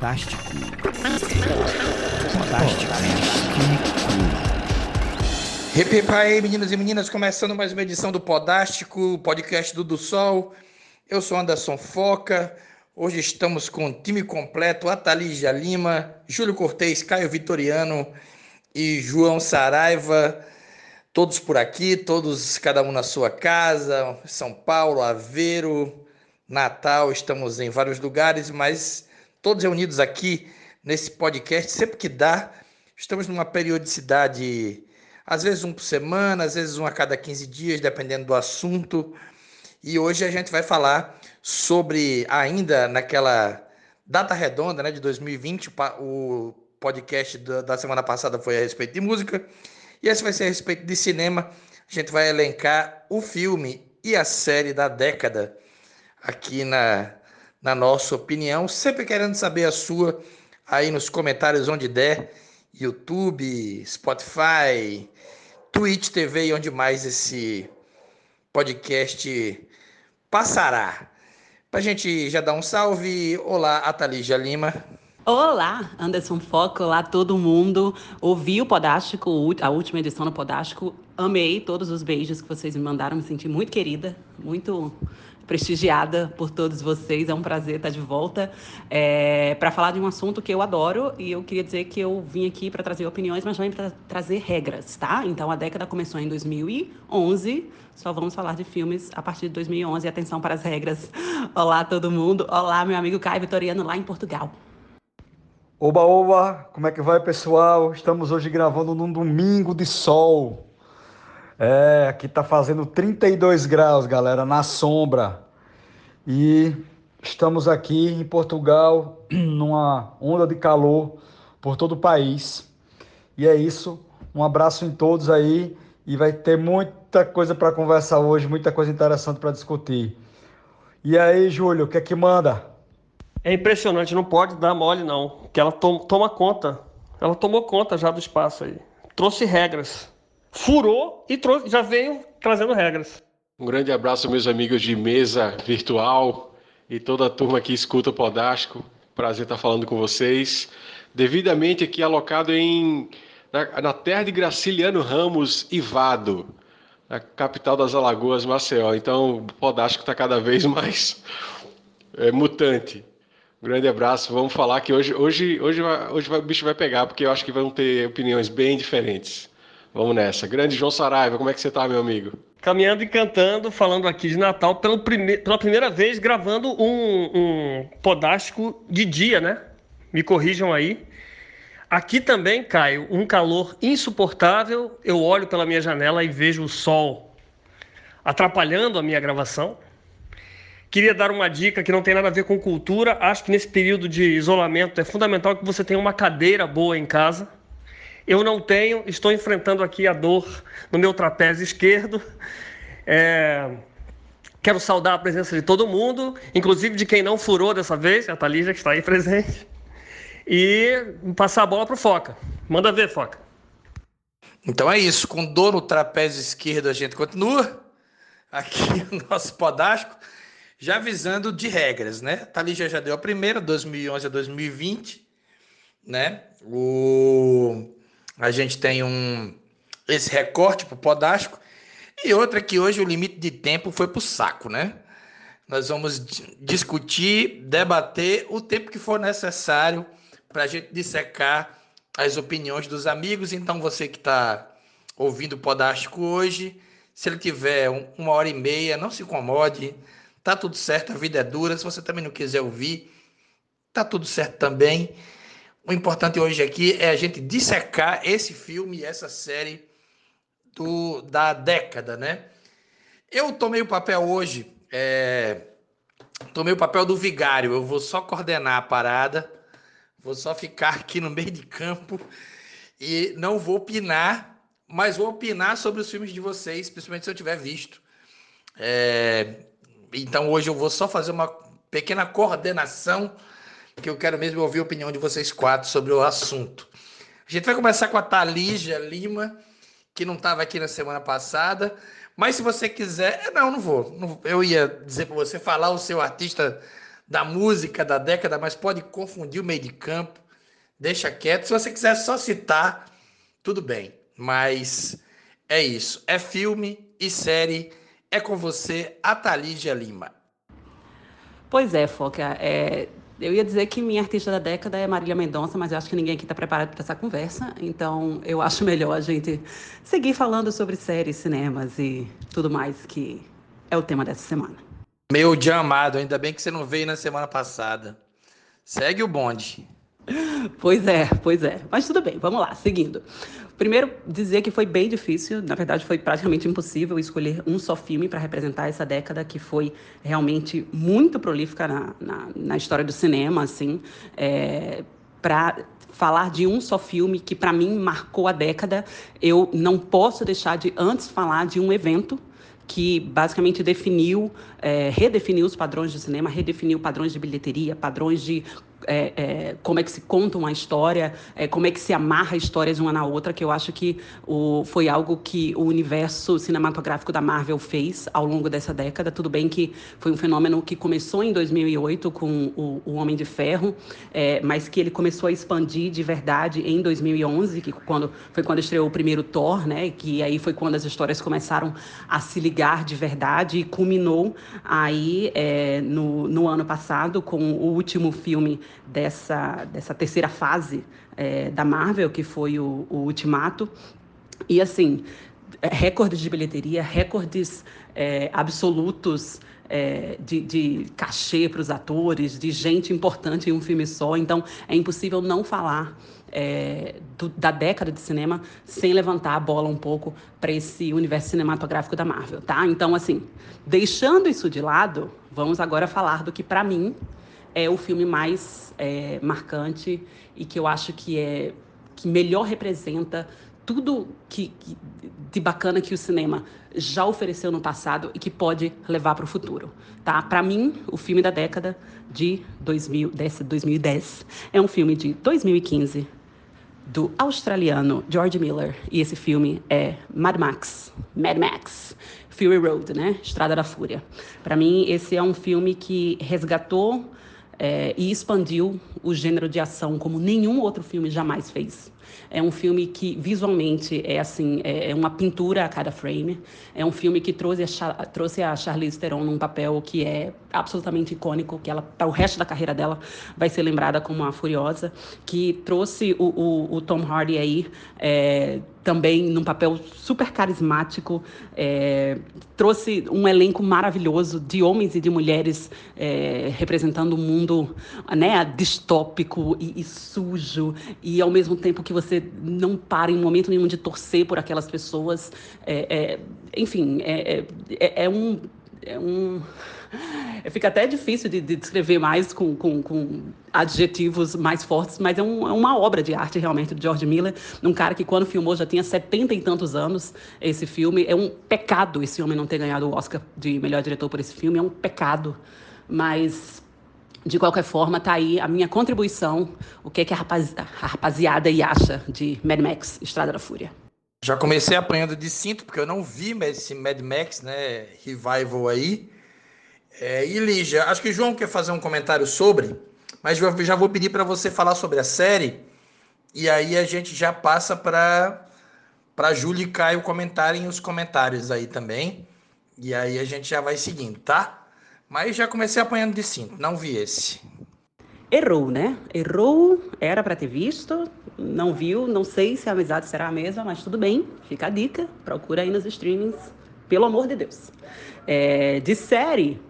Podástico. Podástico. Hip aí, meninos e meninas, começando mais uma edição do Podástico, podcast do Do Sol. Eu sou Anderson Foca. Hoje estamos com o time completo: Atalígia Lima, Júlio Cortez, Caio Vitoriano e João Saraiva. Todos por aqui, todos, cada um na sua casa, São Paulo, Aveiro, Natal, estamos em vários lugares, mas todos reunidos aqui nesse podcast, sempre que dá, estamos numa periodicidade, às vezes um por semana, às vezes um a cada 15 dias, dependendo do assunto. E hoje a gente vai falar sobre, ainda naquela data redonda né, de 2020, o podcast da semana passada foi a respeito de música. E esse vai ser a respeito de cinema. A gente vai elencar o filme e a série da década aqui na, na nossa opinião. Sempre querendo saber a sua aí nos comentários onde der. YouTube, Spotify, Twitch TV e onde mais esse podcast passará. Pra gente já dar um salve. Olá, Atalígia Lima. Olá, Anderson Foco, olá todo mundo. Ouvi o Podástico, a última edição do Podástico. Amei todos os beijos que vocês me mandaram, me senti muito querida, muito prestigiada por todos vocês. É um prazer estar de volta é, para falar de um assunto que eu adoro e eu queria dizer que eu vim aqui para trazer opiniões, mas também para trazer regras, tá? Então a década começou em 2011. Só vamos falar de filmes a partir de 2011. Atenção para as regras. Olá todo mundo. Olá meu amigo Caio Vitoriano lá em Portugal. Oba, oba, como é que vai, pessoal? Estamos hoje gravando num domingo de sol. É, aqui tá fazendo 32 graus, galera, na sombra. E estamos aqui em Portugal, numa onda de calor por todo o país. E é isso. Um abraço em todos aí e vai ter muita coisa para conversar hoje, muita coisa interessante para discutir. E aí, Júlio, o que é que manda? É impressionante, não pode dar mole não, que ela to toma conta. Ela tomou conta já do espaço aí. Trouxe regras. Furou e trouxe, já veio trazendo regras. Um grande abraço meus amigos de mesa virtual e toda a turma que escuta o Podástico. Prazer estar falando com vocês. Devidamente aqui alocado em na, na terra de Graciliano Ramos Ivado, na capital das Alagoas, Maceió. Então o Podástico está cada vez mais é, mutante. Um grande abraço. Vamos falar que hoje, hoje, hoje, hoje vai, o bicho vai pegar, porque eu acho que vão ter opiniões bem diferentes. Vamos nessa. Grande João Saraiva, como é que você está, meu amigo? Caminhando e cantando, falando aqui de Natal, pelo prime... pela primeira vez gravando um, um podástico de dia, né? Me corrijam aí. Aqui também, Caio, um calor insuportável. Eu olho pela minha janela e vejo o sol atrapalhando a minha gravação. Queria dar uma dica que não tem nada a ver com cultura. Acho que nesse período de isolamento é fundamental que você tenha uma cadeira boa em casa. Eu não tenho, estou enfrentando aqui a dor no meu trapézio esquerdo. É... Quero saudar a presença de todo mundo, inclusive de quem não furou dessa vez, a Thalija que está aí presente. E passar a bola para o Foca. Manda ver, Foca. Então é isso, com dor no trapézio esquerdo a gente continua. Aqui o nosso podástico já avisando de regras, né? Thalija já deu a primeira, 2011 a 2020, né? O... A gente tem um esse recorte para o Podástico e outra que hoje o limite de tempo foi para o saco, né? Nós vamos discutir, debater o tempo que for necessário para a gente dissecar as opiniões dos amigos. Então, você que está ouvindo o Podástico hoje, se ele tiver uma hora e meia, não se incomode, Tá tudo certo, a vida é dura. Se você também não quiser ouvir, tá tudo certo também. O importante hoje aqui é a gente dissecar esse filme essa série do, da década, né? Eu tomei o papel hoje, é, tomei o papel do vigário. Eu vou só coordenar a parada, vou só ficar aqui no meio de campo e não vou opinar, mas vou opinar sobre os filmes de vocês, principalmente se eu tiver visto. É, então hoje eu vou só fazer uma pequena coordenação, que eu quero mesmo ouvir a opinião de vocês quatro sobre o assunto. A gente vai começar com a Talígia Lima, que não estava aqui na semana passada, mas se você quiser, não, não vou. Não, eu ia dizer para você falar o seu artista da música da década, mas pode confundir o meio de campo. Deixa quieto. Se você quiser só citar, tudo bem. Mas é isso. É filme e série. É com você, Atalígia Lima. Pois é, Foca. É, eu ia dizer que minha artista da década é Marília Mendonça, mas eu acho que ninguém aqui está preparado para essa conversa. Então, eu acho melhor a gente seguir falando sobre séries, cinemas e tudo mais que é o tema dessa semana. Meu dia amado, ainda bem que você não veio na semana passada. Segue o bonde. Pois é, pois é. Mas tudo bem, vamos lá, seguindo. Primeiro, dizer que foi bem difícil, na verdade, foi praticamente impossível escolher um só filme para representar essa década que foi realmente muito prolífica na, na, na história do cinema, assim. É, para falar de um só filme que para mim marcou a década, eu não posso deixar de antes falar de um evento que basicamente definiu, é, redefiniu os padrões de cinema, redefiniu padrões de bilheteria, padrões de é, é, como é que se conta uma história, é, como é que se amarra histórias uma na outra, que eu acho que o, foi algo que o universo cinematográfico da Marvel fez ao longo dessa década. Tudo bem que foi um fenômeno que começou em 2008 com o, o Homem de Ferro, é, mas que ele começou a expandir de verdade em 2011, que quando, foi quando estreou o primeiro Thor, né, que aí foi quando as histórias começaram a se ligar de verdade e culminou aí é, no, no ano passado com o último filme dessa, dessa terceira fase é, da Marvel, que foi o, o Ultimato. E, assim, recordes de bilheteria, recordes é, absolutos é, de, de, cachê para os atores, de gente importante em um filme só. Então, é impossível não falar é, do, da década de cinema sem levantar a bola um pouco para esse universo cinematográfico da Marvel, tá? Então, assim, deixando isso de lado, vamos agora falar do que, para mim, é o filme mais é, marcante e que eu acho que é que melhor representa tudo que, que, de bacana que o cinema já ofereceu no passado e que pode levar para o futuro, tá? Para mim, o filme da década de 2000, 2010 é um filme de 2015 do australiano George Miller e esse filme é Mad Max, Mad Max, Fury Road, né? Estrada da Fúria. Para mim, esse é um filme que resgatou é, e expandiu o gênero de ação como nenhum outro filme jamais fez. É um filme que visualmente é assim, é, é uma pintura a cada frame. É um filme que trouxe a, trouxe a Charlize Theron num papel que é absolutamente icônico, que ela para o resto da carreira dela vai ser lembrada como uma furiosa, que trouxe o, o, o Tom Hardy aí é, também num papel super carismático, é, trouxe um elenco maravilhoso de homens e de mulheres é, representando um mundo né, distópico e, e, sujo, e ao mesmo tempo que você não para em momento nenhum de torcer por aquelas pessoas. É, é enfim, é, é um é um. Fica até difícil de, de descrever mais com, com, com, adjetivos mais fortes, mas é, um, é, uma obra de arte realmente do George Miller, um cara que quando filmou já tinha setenta e tantos anos esse filme. É um pecado esse homem não ter ganhado o Oscar de melhor diretor por esse filme, é um pecado. Mas de qualquer forma, está aí a minha contribuição, o que, é que a, rapaz, a rapaziada acha de Mad Max, Estrada da Fúria. Já comecei apanhando de cinto, porque eu não vi esse Mad Max, né? Revival aí. É, e Lígia, acho que o João quer fazer um comentário sobre, mas já vou pedir para você falar sobre a série. E aí a gente já passa para para Júlia e Caio comentarem os comentários aí também. E aí a gente já vai seguindo, tá? Mas já comecei apanhando de cinto, não vi esse. Errou, né? Errou, era para ter visto, não viu, não sei se a amizade será a mesma, mas tudo bem, fica a dica, procura aí nos streamings, pelo amor de Deus. É, de série,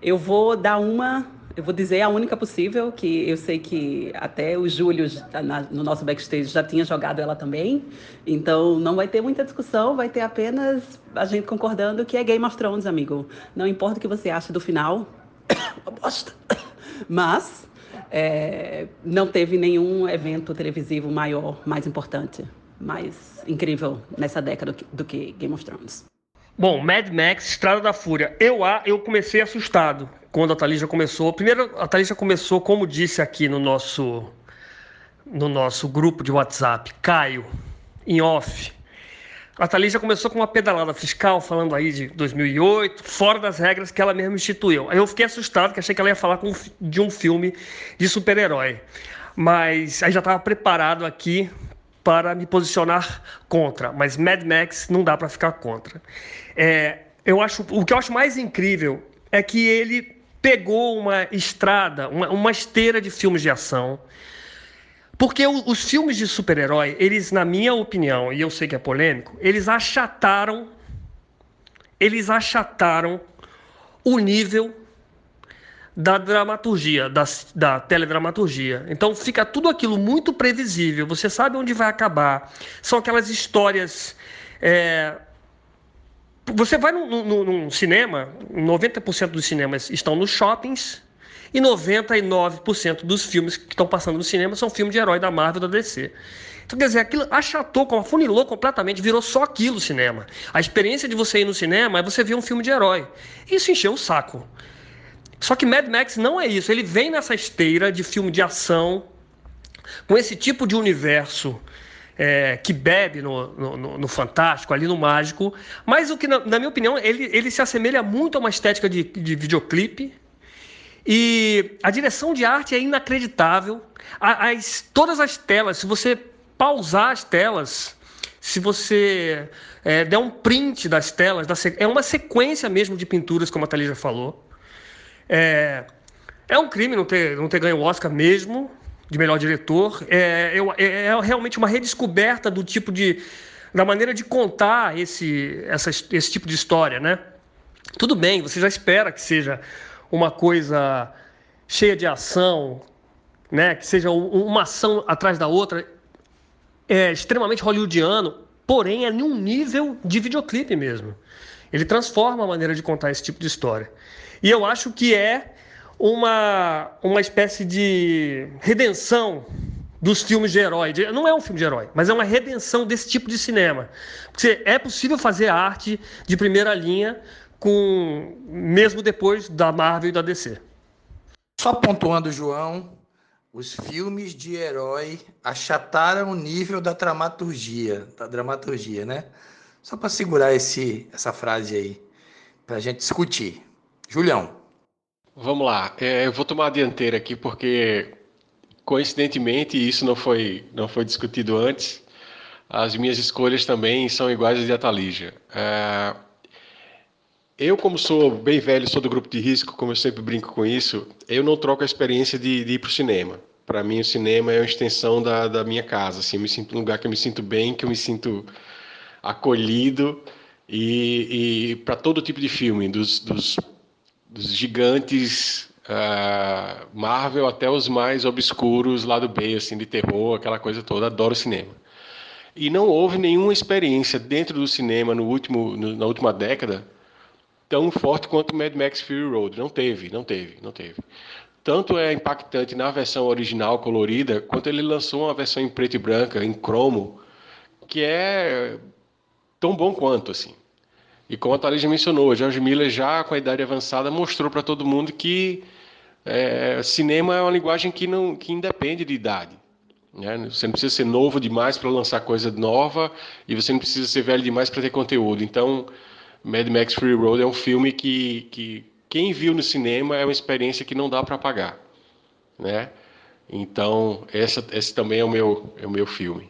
eu vou dar uma, eu vou dizer a única possível, que eu sei que até o Júlio, no nosso backstage, já tinha jogado ela também, então não vai ter muita discussão, vai ter apenas a gente concordando que é Game of Thrones, amigo. Não importa o que você acha do final, uma bosta, mas é, não teve nenhum evento televisivo maior, mais importante, mais incrível nessa década do que Game of Thrones. Bom, Mad Max, Estrada da Fúria. Eu, eu comecei assustado quando a Thalissa começou. Primeiro, a Thalissa começou, como disse aqui no nosso, no nosso grupo de WhatsApp, Caio, em off. A Thalys já começou com uma pedalada fiscal, falando aí de 2008, fora das regras que ela mesma instituiu. Aí eu fiquei assustado, que achei que ela ia falar de um filme de super-herói. Mas aí já estava preparado aqui para me posicionar contra. Mas Mad Max não dá para ficar contra. É, eu acho, o que eu acho mais incrível é que ele pegou uma estrada, uma, uma esteira de filmes de ação, porque os filmes de super-herói, eles, na minha opinião, e eu sei que é polêmico, eles achataram, eles achataram o nível da dramaturgia, da, da teledramaturgia. Então fica tudo aquilo muito previsível, você sabe onde vai acabar. São aquelas histórias. É... Você vai num, num, num cinema, 90% dos cinemas estão nos shoppings, e 99% dos filmes que estão passando no cinema são filmes de herói da Marvel da DC. Então, quer dizer, aquilo achatou, afunilou completamente, virou só aquilo o cinema. A experiência de você ir no cinema é você ver um filme de herói. Isso encheu o saco. Só que Mad Max não é isso. Ele vem nessa esteira de filme de ação, com esse tipo de universo é, que bebe no, no, no, fantástico, ali no mágico. Mas o que, na, na, minha opinião, ele, ele se assemelha muito a uma estética de, de videoclipe e a direção de arte é inacreditável. As, todas as telas, se você pausar as telas, se você é, der um print das telas, é uma sequência mesmo de pinturas, como a Thalija falou. É, é um crime não ter, não ter ganho o Oscar mesmo, de melhor diretor. É, é, é realmente uma redescoberta do tipo de. da maneira de contar esse, essa, esse tipo de história, né? Tudo bem, você já espera que seja uma coisa cheia de ação, né? que seja uma ação atrás da outra, é extremamente hollywoodiano, porém é num nível de videoclipe mesmo. Ele transforma a maneira de contar esse tipo de história. E eu acho que é uma, uma espécie de redenção dos filmes de herói. Não é um filme de herói, mas é uma redenção desse tipo de cinema. Porque é possível fazer arte de primeira linha com mesmo depois da Marvel e da DC. Só pontuando, João, os filmes de herói achataram o nível da dramaturgia, da dramaturgia, né? Só para segurar esse, essa frase aí, para a gente discutir. Julião. Vamos lá, é, eu vou tomar a dianteira aqui porque, coincidentemente, isso não foi, não foi discutido antes. As minhas escolhas também são iguais às de Atalija. É, eu, como sou bem velho, sou do grupo de risco, como eu sempre brinco com isso, eu não troco a experiência de, de ir para o cinema. Para mim, o cinema é uma extensão da, da minha casa. Assim, eu me sinto um lugar que eu me sinto bem, que eu me sinto acolhido. E, e para todo tipo de filme, dos, dos, dos gigantes uh, Marvel até os mais obscuros, lado B, assim, de terror, aquela coisa toda. Adoro cinema. E não houve nenhuma experiência dentro do cinema no último, no, na última década tão forte quanto Mad Max Fury Road. Não teve, não teve, não teve. Tanto é impactante na versão original colorida, quanto ele lançou uma versão em preto e branca, em cromo, que é tão bom quanto, assim. E como a Thalija mencionou, George Miller já com a idade avançada mostrou para todo mundo que é, cinema é uma linguagem que não que independe de idade. Né? Você não precisa ser novo demais para lançar coisa nova e você não precisa ser velho demais para ter conteúdo. Então, Mad Max Free Road é um filme que, que quem viu no cinema é uma experiência que não dá para pagar, né? Então, essa, esse também é o meu, é o meu filme.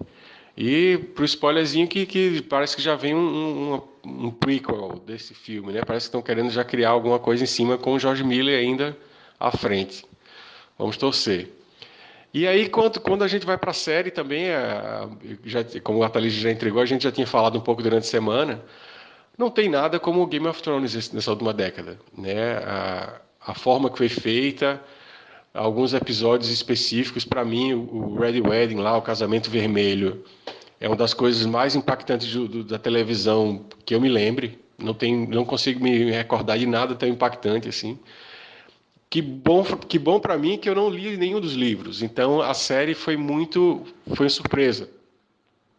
E pro spoilerzinho que, que parece que já vem um, um, um prequel desse filme, né? Parece que estão querendo já criar alguma coisa em cima com o George Miller ainda à frente. Vamos torcer. E aí, quando, quando a gente vai para a série também, a, já, como a Thalys já entregou, a gente já tinha falado um pouco durante a semana, não tem nada como o Game of Thrones nessa última década. Né? A, a forma que foi feita, alguns episódios específicos, para mim, o Red Wedding lá, o Casamento Vermelho, é uma das coisas mais impactantes do, do, da televisão que eu me lembre. Não, tem, não consigo me recordar de nada tão impactante assim. Que bom, que bom para mim que eu não li nenhum dos livros. Então a série foi muito, foi surpresa,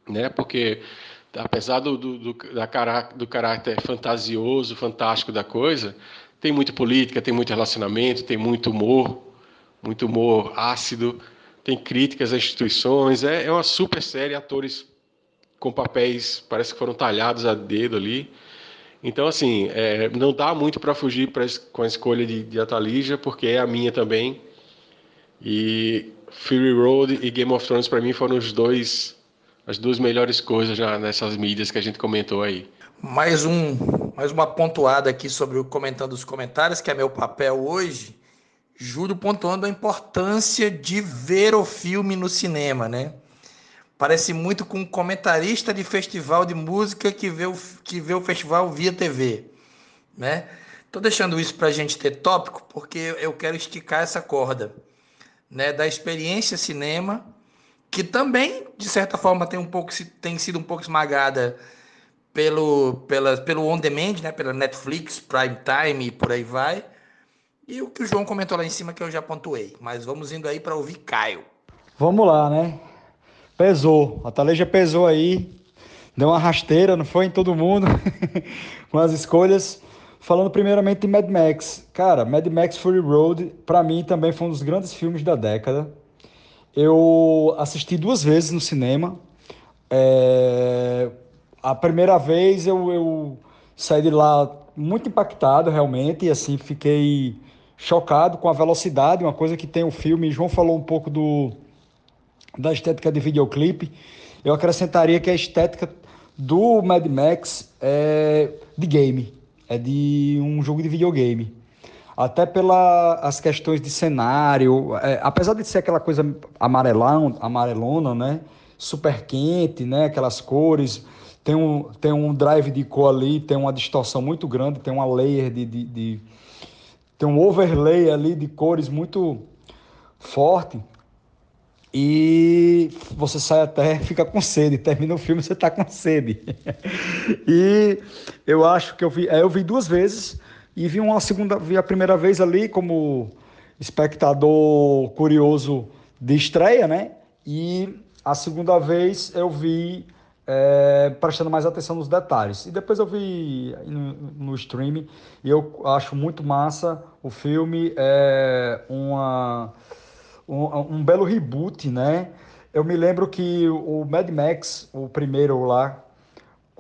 né? Porque apesar do, do, do, da, do caráter fantasioso, fantástico da coisa, tem muita política, tem muito relacionamento, tem muito humor, muito humor ácido, tem críticas às instituições. É, é uma super série, atores com papéis, parece que foram talhados a dedo ali. Então, assim, é, não dá muito para fugir pra, com a escolha de, de Atalija, porque é a minha também. E Fury Road e Game of Thrones, para mim, foram os dois, as duas melhores coisas já nessas mídias que a gente comentou aí. Mais, um, mais uma pontuada aqui sobre o comentando os comentários, que é meu papel hoje. Júlio pontuando a importância de ver o filme no cinema, né? Parece muito com um comentarista de festival de música que vê o, que vê o festival via TV, né? Tô deixando isso para a gente ter tópico porque eu quero esticar essa corda, né? Da experiência cinema, que também de certa forma tem um pouco tem sido um pouco esmagada pelo pela, pelo on demand, né? Pela Netflix, Prime Time e por aí vai. E o que o João comentou lá em cima que eu já pontuei. Mas vamos indo aí para ouvir Caio. Vamos lá, né? Pesou. A Taleja pesou aí. Deu uma rasteira, não foi em todo mundo, com as escolhas. Falando primeiramente de Mad Max. Cara, Mad Max Fury Road, para mim também foi um dos grandes filmes da década. Eu assisti duas vezes no cinema. É... A primeira vez eu, eu saí de lá muito impactado, realmente, e assim, fiquei chocado com a velocidade, uma coisa que tem o filme. João falou um pouco do da estética de videoclipe, eu acrescentaria que a estética do Mad Max é de game, é de um jogo de videogame. Até pelas questões de cenário, é, apesar de ser aquela coisa amarelão, amarelona, né? Super quente, né? Aquelas cores. Tem um, tem um drive de cor ali, tem uma distorção muito grande, tem uma layer de, de, de tem um overlay ali de cores muito forte e você sai até, fica com sede, termina o filme você está com sede. e eu acho que eu vi, é, eu vi duas vezes e vi uma segunda, vi a primeira vez ali como espectador curioso de estreia, né? E a segunda vez eu vi é, prestando mais atenção nos detalhes. E depois eu vi no, no streaming e eu acho muito massa o filme, é uma um, um, belo reboot, né? Eu me lembro que o Mad Max, o primeiro lá,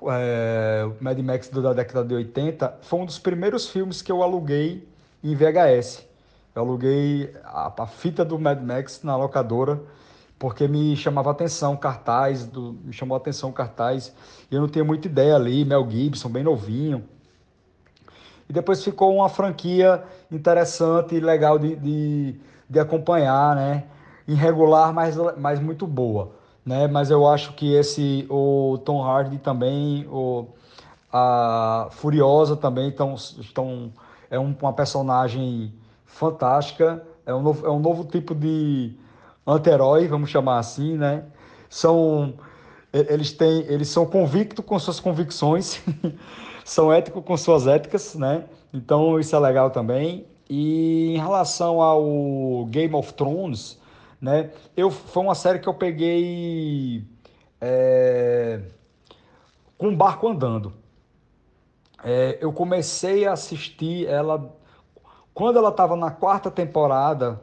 é, o Mad Max da década de 80, foi um dos primeiros filmes que eu aluguei em VHS. Eu aluguei a, a fita do Mad Max na locadora porque me chamava atenção cartaz, do, me chamou atenção cartaz, e eu não tinha muita ideia ali, Mel Gibson, bem novinho. E depois ficou uma franquia interessante e legal de, de de acompanhar, né? Irregular, mas, mas muito boa, né? Mas eu acho que esse, o Tom Hardy também, o, a Furiosa também estão, estão é um, uma personagem fantástica, é um novo, é um novo tipo de anti-herói, vamos chamar assim, né? São eles têm, eles são convictos com suas convicções, são éticos com suas éticas, né? Então isso é legal também. E em relação ao Game of Thrones, né? Eu, foi uma série que eu peguei é, com o barco andando. É, eu comecei a assistir ela quando ela estava na quarta temporada,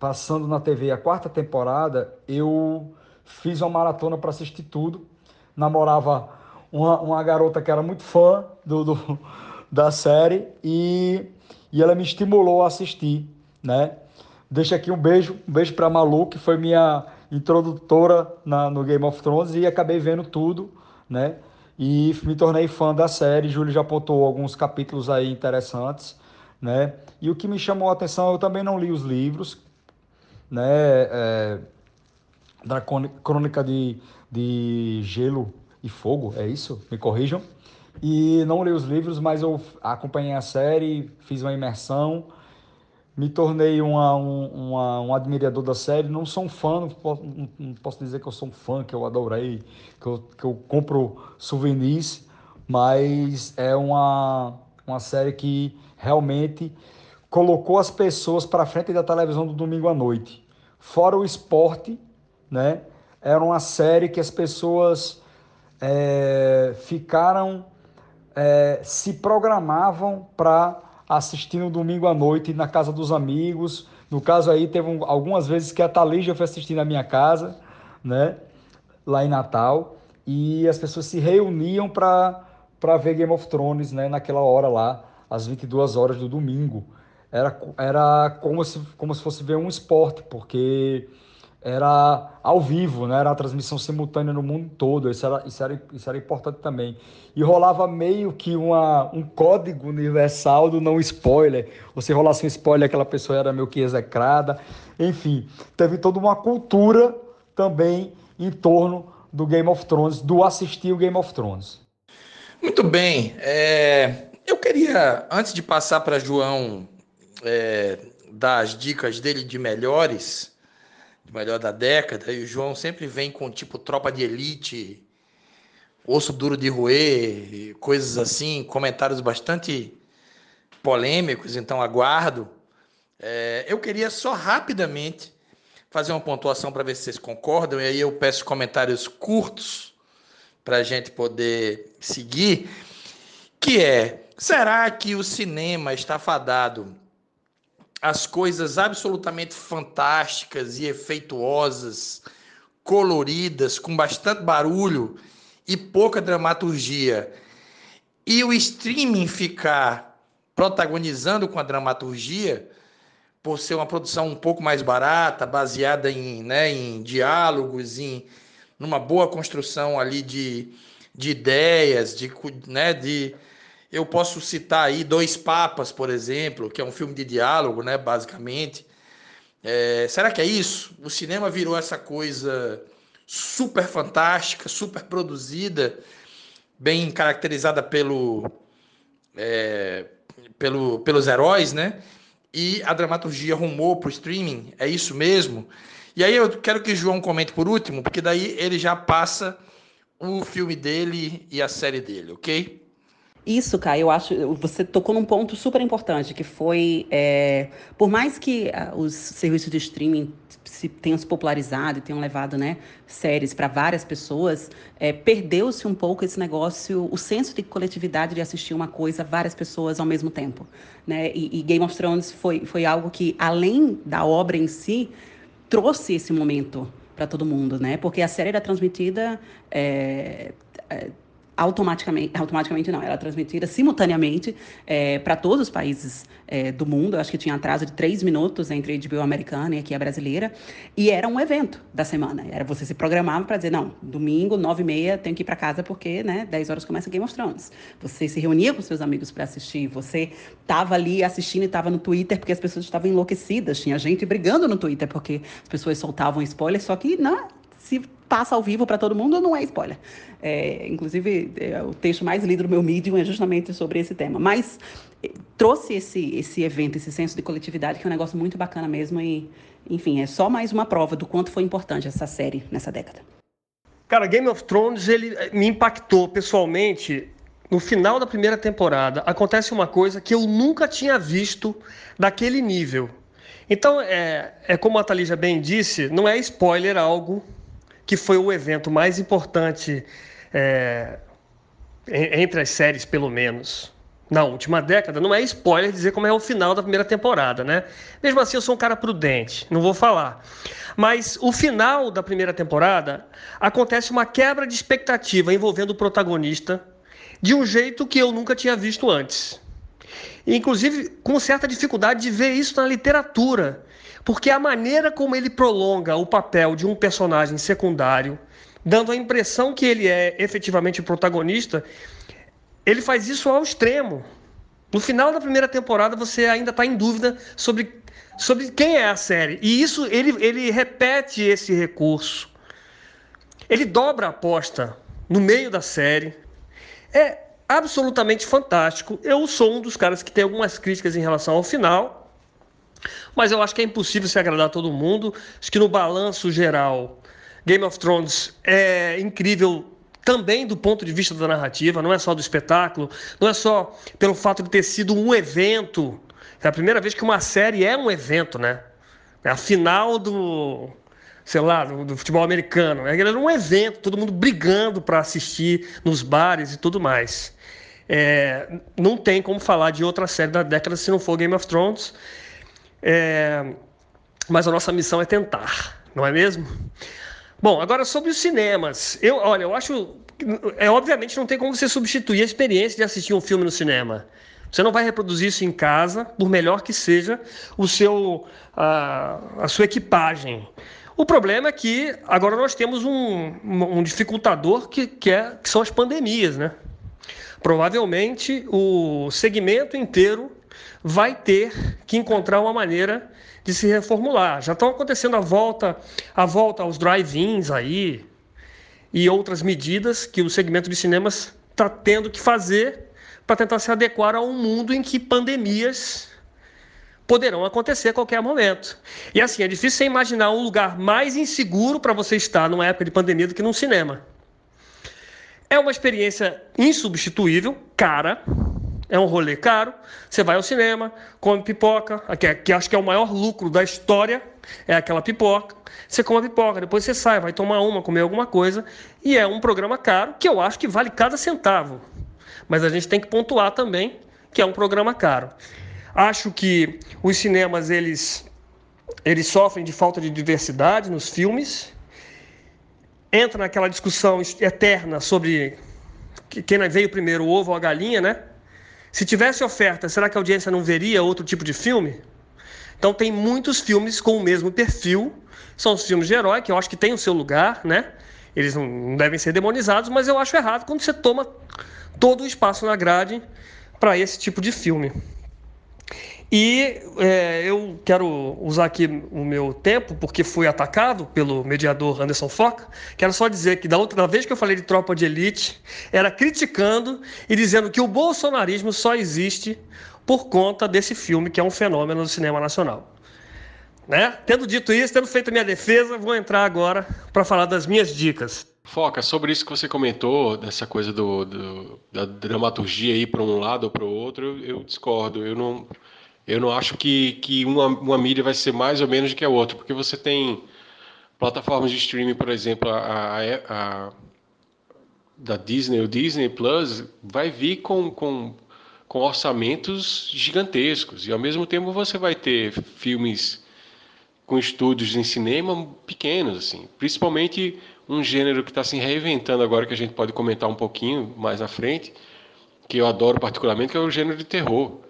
passando na TV a quarta temporada, eu fiz uma maratona para assistir tudo. Namorava uma, uma garota que era muito fã do, do da série e e ela me estimulou a assistir, né? Deixa aqui um beijo, um beijo para Malu, que foi minha introdutora na, no Game of Thrones e acabei vendo tudo, né? E me tornei fã da série. Júlio já apontou alguns capítulos aí interessantes, né? E o que me chamou a atenção, eu também não li os livros, né? É, da Crônica de, de Gelo e Fogo, é isso? Me corrijam. E não li os livros, mas eu acompanhei a série, fiz uma imersão, me tornei uma, um, uma, um admirador da série. Não sou um fã, não posso, não posso, dizer que eu sou um fã, que eu adorei, que eu, que eu compro souvenirs, mas é uma, uma série que realmente colocou as pessoas para frente da televisão do domingo à noite. Fora o esporte, né? Era uma série que as pessoas é, ficaram é, se programavam para assistir no domingo à noite na casa dos amigos. No caso aí, teve um, algumas vezes que a Thalija foi assistir na minha casa, né? Lá em Natal. e as pessoas se reuniam para ver Game of Thrones, né, naquela hora lá, às 22 horas do domingo. Era, era como, se, como se fosse ver um esporte, porque era ao vivo, né? era a transmissão simultânea no mundo todo, isso era, isso era, isso era importante também. E rolava meio que uma, um código universal do não spoiler. Você rolasse um spoiler, aquela pessoa era meio que execrada. Enfim, teve toda uma cultura também em torno do Game of Thrones, do assistir o Game of Thrones. Muito bem. É, eu queria, antes de passar para João é, dar as dicas dele de melhores, de melhor da década, e o João sempre vem com tipo tropa de elite, osso duro de roer, coisas assim, comentários bastante polêmicos, então aguardo. É, eu queria só rapidamente fazer uma pontuação para ver se vocês concordam, e aí eu peço comentários curtos para a gente poder seguir, que é, será que o cinema está fadado as coisas absolutamente fantásticas e efeituosas, coloridas, com bastante barulho e pouca dramaturgia, e o streaming ficar protagonizando com a dramaturgia, por ser uma produção um pouco mais barata, baseada em, né, em diálogos, em numa boa construção ali de, de ideias, de, né, de eu posso citar aí Dois Papas, por exemplo, que é um filme de diálogo, né, basicamente. É, será que é isso? O cinema virou essa coisa super fantástica, super produzida, bem caracterizada pelo, é, pelo, pelos heróis, né? E a dramaturgia rumou para o streaming, é isso mesmo? E aí eu quero que o João comente por último, porque daí ele já passa o filme dele e a série dele, ok? Isso, Kai, eu acho. Você tocou num ponto super importante, que foi. É, por mais que uh, os serviços de streaming se, tenham se popularizado e tenham levado né, séries para várias pessoas, é, perdeu-se um pouco esse negócio, o senso de coletividade de assistir uma coisa várias pessoas ao mesmo tempo. Né? E, e Game of Thrones foi, foi algo que, além da obra em si, trouxe esse momento para todo mundo, né? Porque a série era transmitida. É, é, automaticamente, automaticamente não, ela é transmitida simultaneamente é, para todos os países é, do mundo. Eu acho que tinha atraso de três minutos entre a HBO americana e aqui a brasileira. E era um evento da semana. Era você se programava para dizer, não, domingo, nove e meia, tenho que ir para casa porque, né, dez horas começa Game of Thrones. Você se reunia com seus amigos para assistir. Você estava ali assistindo e estava no Twitter porque as pessoas estavam enlouquecidas. Tinha gente brigando no Twitter porque as pessoas soltavam spoilers, só que não, se passa ao vivo para todo mundo, não é spoiler. É, inclusive, é, o texto mais lido do meu Medium é justamente sobre esse tema. Mas é, trouxe esse, esse evento, esse senso de coletividade, que é um negócio muito bacana mesmo. E, enfim, é só mais uma prova do quanto foi importante essa série nessa década. Cara, Game of Thrones ele é, me impactou pessoalmente. No final da primeira temporada, acontece uma coisa que eu nunca tinha visto daquele nível. Então, é, é como a Thalija bem disse, não é spoiler algo que foi o evento mais importante é, entre as séries, pelo menos, na última década. Não é spoiler dizer como é o final da primeira temporada, né? Mesmo assim, eu sou um cara prudente, não vou falar. Mas o final da primeira temporada acontece uma quebra de expectativa envolvendo o protagonista de um jeito que eu nunca tinha visto antes. Inclusive, com certa dificuldade de ver isso na literatura porque a maneira como ele prolonga o papel de um personagem secundário, dando a impressão que ele é efetivamente o protagonista, ele faz isso ao extremo. No final da primeira temporada, você ainda está em dúvida sobre, sobre quem é a série. E isso ele, ele repete esse recurso. Ele dobra a aposta no meio da série. É absolutamente fantástico. Eu sou um dos caras que tem algumas críticas em relação ao final, mas eu acho que é impossível se agradar a todo mundo. Acho que no balanço geral, Game of Thrones é incrível também do ponto de vista da narrativa, não é só do espetáculo, não é só pelo fato de ter sido um evento. É a primeira vez que uma série é um evento, né? É a final do, sei lá, do, do futebol americano. É, era um evento, todo mundo brigando para assistir nos bares e tudo mais. É, não tem como falar de outra série da década se não for Game of Thrones. É, mas a nossa missão é tentar, não é mesmo? Bom, agora sobre os cinemas. Eu, olha, eu acho. É, obviamente não tem como você substituir a experiência de assistir um filme no cinema. Você não vai reproduzir isso em casa, por melhor que seja o seu, a, a sua equipagem. O problema é que agora nós temos um, um dificultador que, que, é, que são as pandemias, né? Provavelmente o segmento inteiro vai ter que encontrar uma maneira de se reformular. Já estão acontecendo a volta, a volta aos drive-ins aí e outras medidas que o segmento de cinemas está tendo que fazer para tentar se adequar a um mundo em que pandemias poderão acontecer a qualquer momento. E assim, é difícil você imaginar um lugar mais inseguro para você estar numa época de pandemia do que num cinema. É uma experiência insubstituível, cara, é um rolê caro. Você vai ao cinema, come pipoca, que, é, que acho que é o maior lucro da história, é aquela pipoca. Você come a pipoca, depois você sai, vai tomar uma, comer alguma coisa. E é um programa caro que eu acho que vale cada centavo. Mas a gente tem que pontuar também que é um programa caro. Acho que os cinemas eles, eles sofrem de falta de diversidade nos filmes. Entra naquela discussão eterna sobre quem veio primeiro, o ovo ou a galinha, né? Se tivesse oferta, será que a audiência não veria outro tipo de filme? Então tem muitos filmes com o mesmo perfil, são os filmes de herói, que eu acho que tem o seu lugar, né? Eles não devem ser demonizados, mas eu acho errado quando você toma todo o espaço na grade para esse tipo de filme. E é, eu quero usar aqui o meu tempo, porque fui atacado pelo mediador Anderson Foca. Quero só dizer que da outra vez que eu falei de tropa de elite, era criticando e dizendo que o bolsonarismo só existe por conta desse filme, que é um fenômeno do cinema nacional. Né? Tendo dito isso, tendo feito a minha defesa, vou entrar agora para falar das minhas dicas. Foca, sobre isso que você comentou, dessa coisa do, do da dramaturgia aí para um lado ou para o outro, eu, eu discordo. Eu não eu não acho que, que uma, uma mídia vai ser mais ou menos do que a outra, porque você tem plataformas de streaming, por exemplo, a, a, a da Disney, o Disney Plus, vai vir com, com, com orçamentos gigantescos. E ao mesmo tempo você vai ter filmes com estúdios em cinema pequenos, assim. Principalmente um gênero que está se reinventando agora, que a gente pode comentar um pouquinho mais à frente, que eu adoro particularmente, que é o gênero de terror.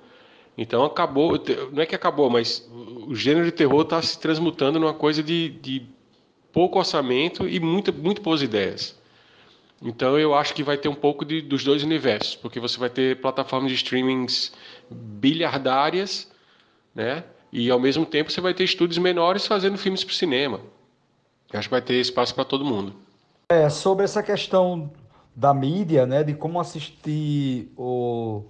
Então acabou, não é que acabou, mas o gênero de terror está se transmutando numa coisa de, de pouco orçamento e muito, muito boas ideias. Então eu acho que vai ter um pouco de, dos dois universos, porque você vai ter plataformas de streamings bilhardárias, né? E ao mesmo tempo você vai ter estúdios menores fazendo filmes para o cinema. Eu acho que vai ter espaço para todo mundo. É, sobre essa questão da mídia, né, de como assistir o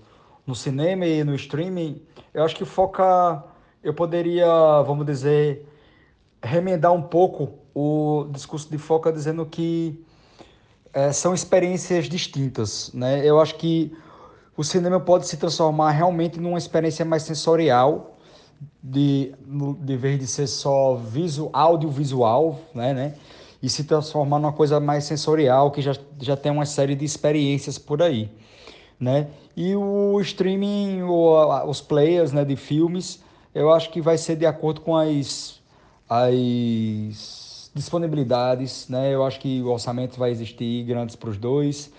no cinema e no streaming, eu acho que foca. Eu poderia, vamos dizer, remendar um pouco o discurso de Foca dizendo que é, são experiências distintas. Né? Eu acho que o cinema pode se transformar realmente numa experiência mais sensorial, de, de vez de ser só visu, audiovisual, né, né? e se transformar numa coisa mais sensorial, que já, já tem uma série de experiências por aí né? E o streaming, os players né, de filmes, eu acho que vai ser de acordo com as, as disponibilidades, né? Eu acho que o orçamento vai existir grandes para os dois,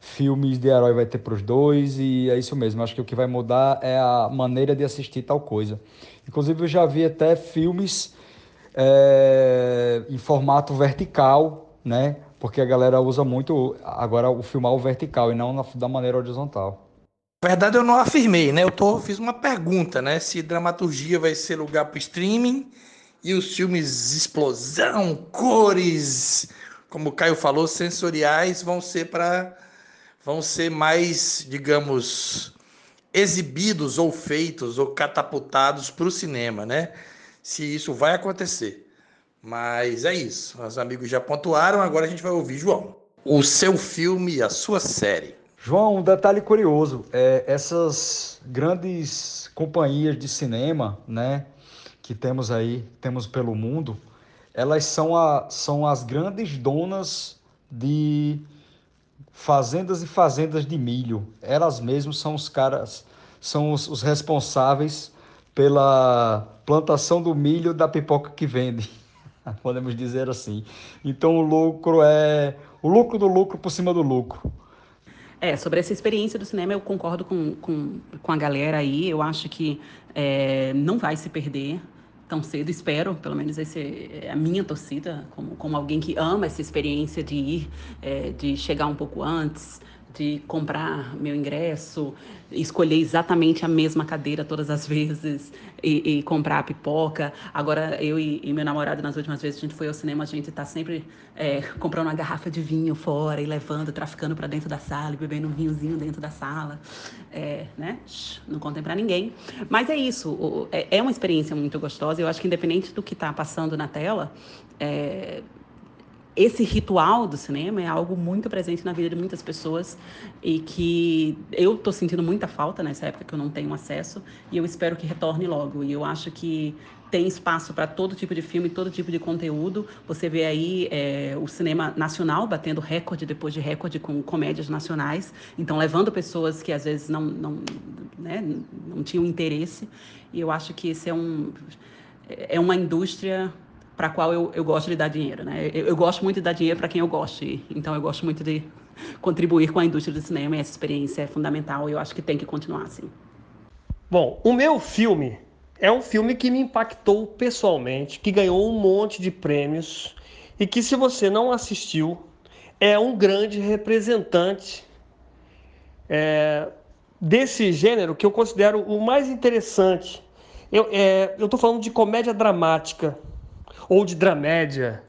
filmes de herói vai ter para os dois, e é isso mesmo. Eu acho que o que vai mudar é a maneira de assistir tal coisa. Inclusive, eu já vi até filmes é, em formato vertical, né? Porque a galera usa muito agora o filmar o vertical e não na, da maneira horizontal. Na verdade, eu não afirmei, né? Eu tô, fiz uma pergunta, né? Se dramaturgia vai ser lugar para streaming e os filmes explosão, cores, como o Caio falou, sensoriais vão ser para vão ser mais, digamos, exibidos ou feitos ou catapultados para o cinema, né? Se isso vai acontecer. Mas é isso. Os amigos já pontuaram, agora a gente vai ouvir João. O seu filme, a sua série. João, um detalhe curioso, é, essas grandes companhias de cinema, né, que temos aí, temos pelo mundo, elas são, a, são as grandes donas de fazendas e fazendas de milho. Elas mesmas são os caras, são os, os responsáveis pela plantação do milho da pipoca que vende. Podemos dizer assim. Então o lucro é o lucro do lucro por cima do lucro. É, sobre essa experiência do cinema, eu concordo com, com, com a galera aí. Eu acho que é, não vai se perder tão cedo, espero, pelo menos essa é a minha torcida, como, como alguém que ama essa experiência de ir, é, de chegar um pouco antes, de comprar meu ingresso, escolher exatamente a mesma cadeira todas as vezes e, e comprar a pipoca. Agora, eu e, e, meu namorado, nas últimas vezes a gente foi ao cinema, a gente está sempre é, comprando uma garrafa de vinho fora e levando, traficando para dentro da sala e bebendo um vinhozinho dentro da sala. É, né? Não contem para ninguém. Mas é isso, é, é uma experiência muito gostosa. Eu acho que, independente do que está passando na tela, é, esse ritual do cinema é algo muito presente na vida de muitas pessoas e que eu estou sentindo muita falta nessa época que eu não tenho acesso e eu espero que retorne logo. E eu acho que tem espaço para todo tipo de filme, todo tipo de conteúdo. Você vê aí é, o cinema nacional batendo recorde depois de recorde com comédias nacionais, então levando pessoas que às vezes não, não, né, não tinham interesse. E eu acho que esse é um é uma indústria para qual eu, eu gosto de dar dinheiro. Né? Eu, eu gosto muito de dar dinheiro para quem eu gosto, então eu gosto muito de contribuir com a indústria do cinema e essa experiência é fundamental e eu acho que tem que continuar assim. Bom, o meu filme é um filme que me impactou pessoalmente, que ganhou um monte de prêmios e que, se você não assistiu, é um grande representante é, desse gênero que eu considero o mais interessante. Eu é, estou falando de comédia dramática ou de dramédia,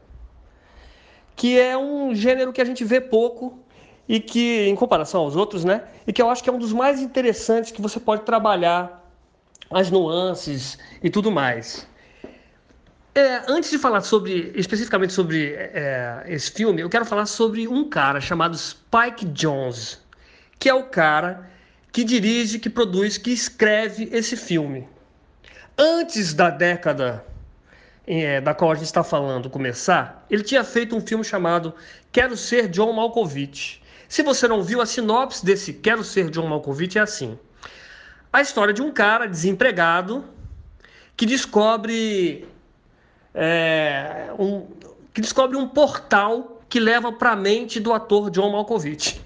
que é um gênero que a gente vê pouco e que, em comparação aos outros, né? E que eu acho que é um dos mais interessantes que você pode trabalhar as nuances e tudo mais. É, antes de falar sobre especificamente sobre é, esse filme, eu quero falar sobre um cara chamado Spike Jones, que é o cara que dirige, que produz, que escreve esse filme. Antes da década é, da qual a gente está falando começar, ele tinha feito um filme chamado Quero Ser John Malkovich. Se você não viu, a sinopse desse Quero Ser John Malkovich é assim. A história de um cara desempregado que descobre é, um, que descobre um portal que leva para a mente do ator John Malkovich.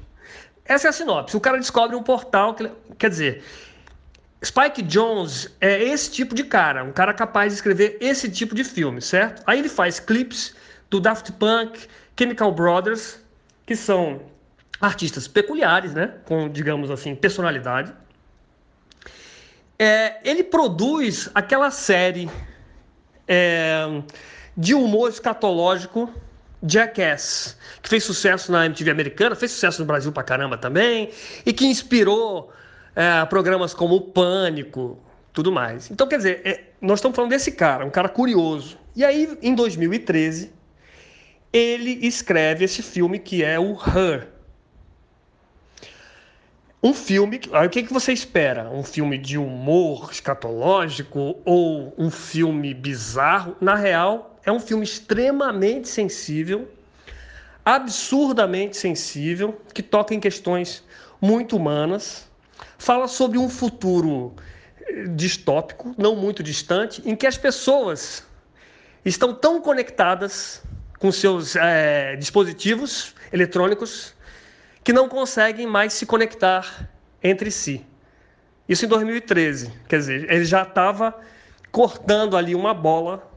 Essa é a sinopse. O cara descobre um portal que, quer dizer, Spike Jones é esse tipo de cara, um cara capaz de escrever esse tipo de filme, certo? Aí ele faz clipes do Daft Punk, Chemical Brothers, que são artistas peculiares, né? Com, digamos assim, personalidade. É, ele produz aquela série é, de humor escatológico Jackass, que fez sucesso na MTV americana, fez sucesso no Brasil pra caramba também, e que inspirou é, programas como o Pânico, tudo mais. Então, quer dizer, é, nós estamos falando desse cara, um cara curioso. E aí, em 2013, ele escreve esse filme que é o Her. Um filme. O que, que você espera? Um filme de humor escatológico ou um filme bizarro? Na real, é um filme extremamente sensível, absurdamente sensível, que toca em questões muito humanas fala sobre um futuro eh, distópico, não muito distante, em que as pessoas estão tão conectadas com seus é, dispositivos eletrônicos que não conseguem mais se conectar entre si. Isso em 2013, quer dizer, ele já estava cortando ali uma bola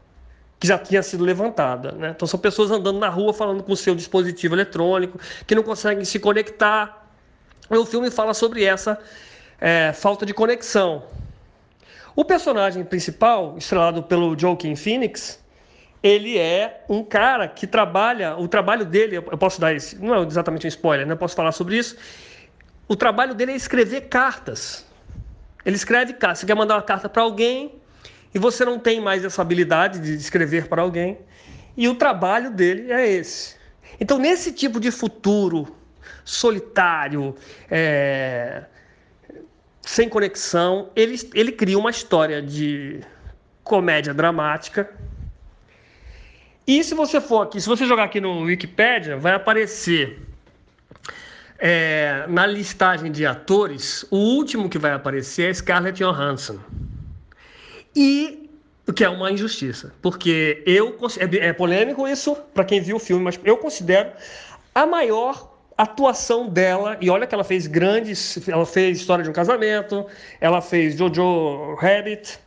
que já tinha sido levantada. Né? Então são pessoas andando na rua falando com o seu dispositivo eletrônico, que não conseguem se conectar. O filme fala sobre essa é, falta de conexão. O personagem principal, estrelado pelo Joaquin Phoenix, ele é um cara que trabalha, o trabalho dele, eu posso dar esse, não é exatamente um spoiler, né? eu posso falar sobre isso. O trabalho dele é escrever cartas. Ele escreve cartas. Você quer mandar uma carta para alguém e você não tem mais essa habilidade de escrever para alguém. E o trabalho dele é esse. Então, nesse tipo de futuro solitário, é, sem conexão. Ele, ele cria uma história de comédia dramática. E se você for aqui, se você jogar aqui no Wikipedia, vai aparecer é, na listagem de atores, o último que vai aparecer é Scarlett Johansson. E O que é uma injustiça. Porque eu. É, é polêmico isso para quem viu o filme, mas eu considero a maior atuação dela, e olha que ela fez grandes. Ela fez História de um Casamento, ela fez Jojo Rabbit.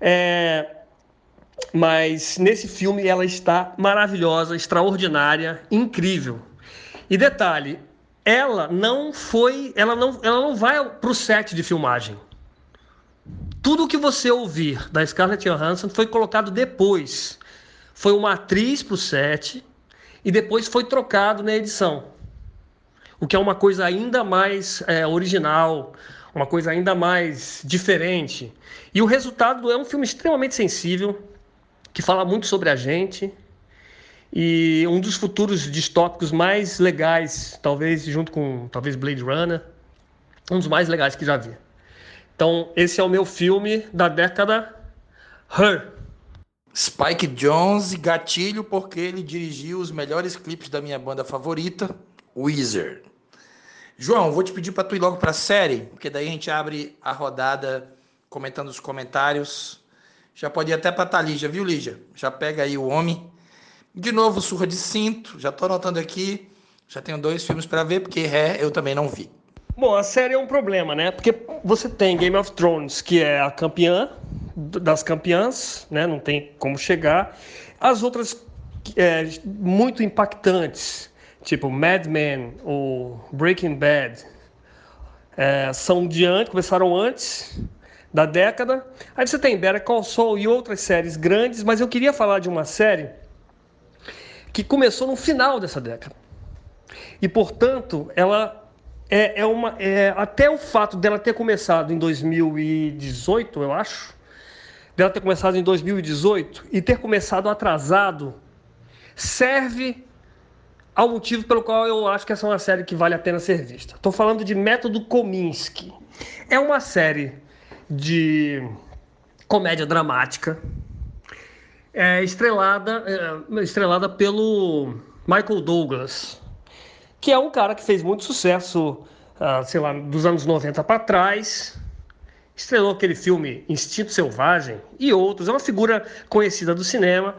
É, mas nesse filme ela está maravilhosa, extraordinária, incrível. E detalhe, ela não foi, ela não, ela não vai para o set de filmagem. Tudo que você ouvir da Scarlett Johansson foi colocado depois. Foi uma atriz para o set e depois foi trocado na edição. O que é uma coisa ainda mais é, original, uma coisa ainda mais diferente. E o resultado é um filme extremamente sensível, que fala muito sobre a gente, e um dos futuros distópicos mais legais, talvez junto com talvez Blade Runner, um dos mais legais que já vi. Então, esse é o meu filme da década Her. Spike Jones, gatilho porque ele dirigiu os melhores clipes da minha banda favorita, Wizard. João, vou te pedir para tu ir logo para a série, porque daí a gente abre a rodada comentando os comentários. Já pode ir até para a Lígia, viu, Lígia? Já pega aí o homem de novo, Surra de Cinto, já estou anotando aqui. Já tenho dois filmes para ver, porque Ré eu também não vi. Bom, a série é um problema, né? Porque você tem Game of Thrones, que é a campeã das campeãs, né? Não tem como chegar. As outras é, muito impactantes, tipo Mad Men ou Breaking Bad, é, são de antes, começaram antes da década. Aí você tem Better Call Saul e outras séries grandes, mas eu queria falar de uma série que começou no final dessa década. E, portanto, ela é, é uma. É, até o fato dela ter começado em 2018, eu acho, dela ter começado em 2018 e ter começado atrasado, serve ao motivo pelo qual eu acho que essa é uma série que vale a pena ser vista. Estou falando de Método Kominsky. É uma série de comédia dramática é estrelada, é, estrelada pelo Michael Douglas, que é um cara que fez muito sucesso, ah, sei lá, dos anos 90 para trás. Estrelou aquele filme Instinto Selvagem e outros. É uma figura conhecida do cinema.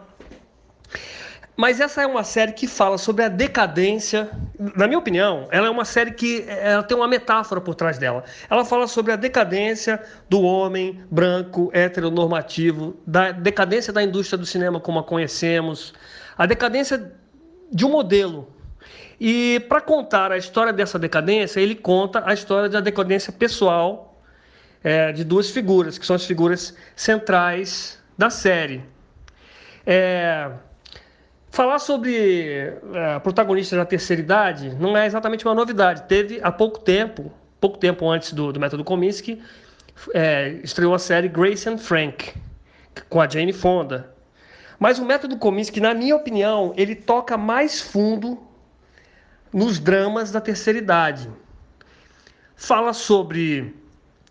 Mas essa é uma série que fala sobre a decadência. Na minha opinião, ela é uma série que ela tem uma metáfora por trás dela. Ela fala sobre a decadência do homem branco, heteronormativo, da decadência da indústria do cinema como a conhecemos, a decadência de um modelo. E para contar a história dessa decadência, ele conta a história da decadência pessoal é, de duas figuras, que são as figuras centrais da série. É, Falar sobre é, protagonistas da terceira idade não é exatamente uma novidade. Teve há pouco tempo, pouco tempo antes do, do Método Kominsky, é, estreou a série Grace and Frank, com a Jane Fonda. Mas o Método Kominsky, na minha opinião, ele toca mais fundo nos dramas da terceira idade. Fala sobre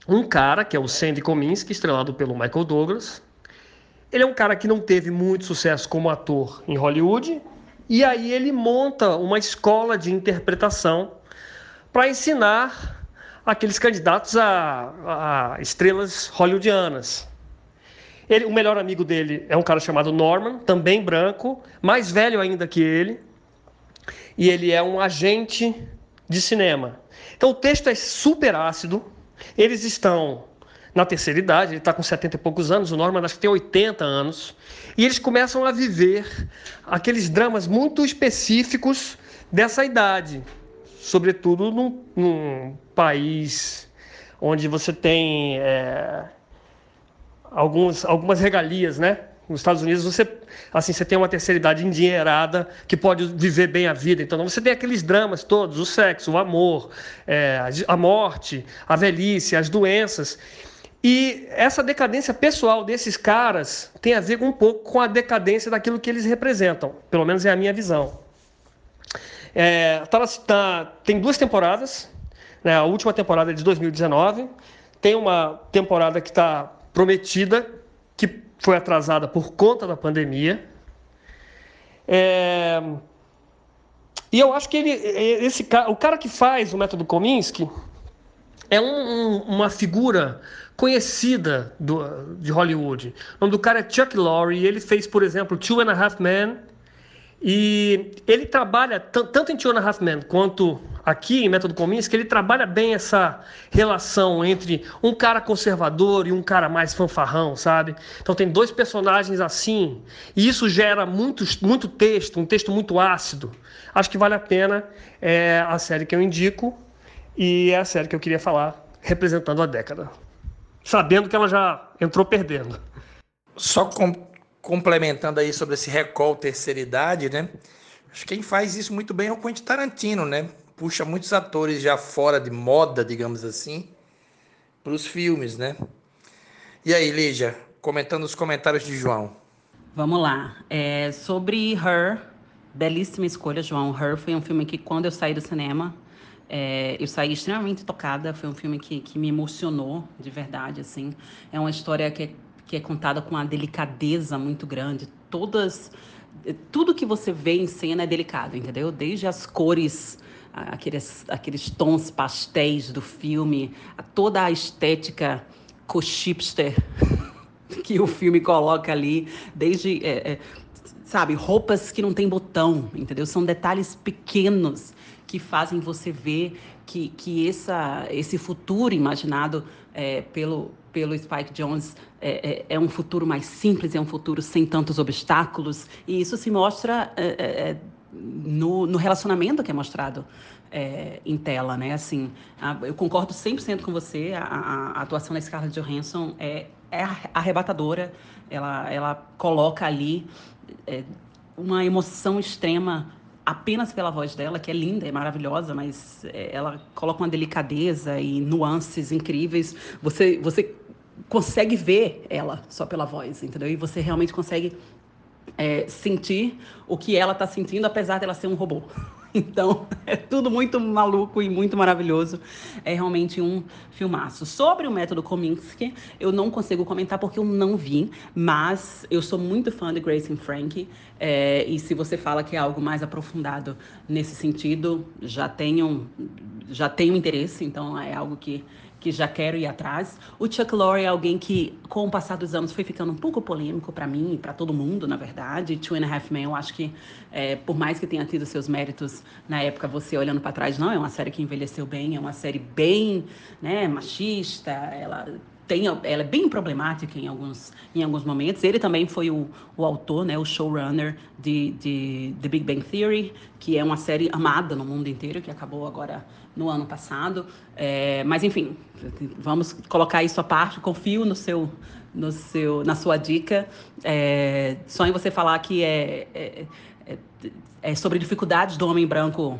um cara, que é o Sandy Kominsky, estrelado pelo Michael Douglas, ele é um cara que não teve muito sucesso como ator em Hollywood, e aí ele monta uma escola de interpretação para ensinar aqueles candidatos a, a estrelas hollywoodianas. Ele, o melhor amigo dele é um cara chamado Norman, também branco, mais velho ainda que ele, e ele é um agente de cinema. Então o texto é super ácido, eles estão na terceira idade, ele está com 70 e poucos anos, o Norman acho que tem 80 anos, e eles começam a viver aqueles dramas muito específicos dessa idade, sobretudo num, num país onde você tem é, alguns, algumas regalias, né? Nos Estados Unidos você assim você tem uma terceira idade endinheirada que pode viver bem a vida. Então você tem aqueles dramas todos, o sexo, o amor, é, a morte, a velhice, as doenças. E essa decadência pessoal desses caras tem a ver um pouco com a decadência daquilo que eles representam, pelo menos é a minha visão. É, tá, tá, tem duas temporadas, né, a última temporada é de 2019, tem uma temporada que está prometida, que foi atrasada por conta da pandemia. É, e eu acho que ele, esse, o cara que faz o método Kominsky, é um, um, uma figura conhecida do, de Hollywood. O nome do cara é Chuck Lorre, ele fez, por exemplo, Two and a Half Men, e ele trabalha, tanto em Two and a Half Men quanto aqui em Método Kominsky, ele trabalha bem essa relação entre um cara conservador e um cara mais fanfarrão, sabe? Então tem dois personagens assim, e isso gera muito, muito texto, um texto muito ácido. Acho que vale a pena, é a série que eu indico, e é a série que eu queria falar, representando a década. Sabendo que ela já entrou perdendo. Só com, complementando aí sobre esse recall terceira idade, né? Acho que quem faz isso muito bem é o Quentin Tarantino, né? Puxa muitos atores já fora de moda, digamos assim, para os filmes, né? E aí, Lígia, comentando os comentários de João. Vamos lá. É, sobre Her, belíssima escolha, João. Her foi um filme que, quando eu saí do cinema, é, eu saí extremamente tocada. Foi um filme que, que me emocionou de verdade. Assim, é uma história que é, que é contada com uma delicadeza muito grande. Todas, tudo que você vê em cena é delicado, entendeu? Desde as cores aqueles, aqueles tons pastéis do filme, toda a estética co-chipster que o filme coloca ali, desde, é, é, sabe, roupas que não tem botão, entendeu? São detalhes pequenos que fazem você ver que, que essa, esse futuro imaginado é, pelo, pelo Spike Jones é, é, é, um futuro mais simples, é um futuro sem tantos obstáculos, e isso se mostra é, é, é, no, no, relacionamento que é mostrado em tela, né? Assim, a, eu concordo 100% com você, a, a, a, atuação da Scarlett Johansson é, é arrebatadora, ela, ela coloca ali uma emoção extrema apenas pela voz dela, que é linda, é maravilhosa, mas é, ela coloca uma delicadeza e nuances incríveis. Você, você consegue ver ela só pela voz, entendeu? E você realmente consegue é, sentir o que ela está sentindo, apesar dela ser um robô. Então, é tudo muito maluco e muito maravilhoso. É realmente um filmaço. Sobre o método Kominsky, eu não consigo comentar porque eu não vi, mas eu sou muito fã de Grace and Frank. É, e se você fala que é algo mais aprofundado nesse sentido, já tenho, já tenho interesse, então é algo que que já quero ir atrás. O Chuck Lorre é alguém que, com o passar dos anos, foi ficando um pouco polêmico para mim e para todo mundo, na verdade. Two and a Half Men, eu acho que, é, por mais que tenha tido seus méritos na época, você olhando para trás, não, é uma série que envelheceu bem, é uma série bem né, machista, ela tem, ela é bem problemática em alguns, em alguns momentos. Ele também foi o, o autor, né, o showrunner de, de The Big Bang Theory, que é uma série amada no mundo inteiro, que acabou agora no ano passado. É, mas, enfim, vamos colocar isso à parte. Confio no seu, no seu, na sua dica. É, só em você falar que é, é, é, é sobre dificuldades do homem branco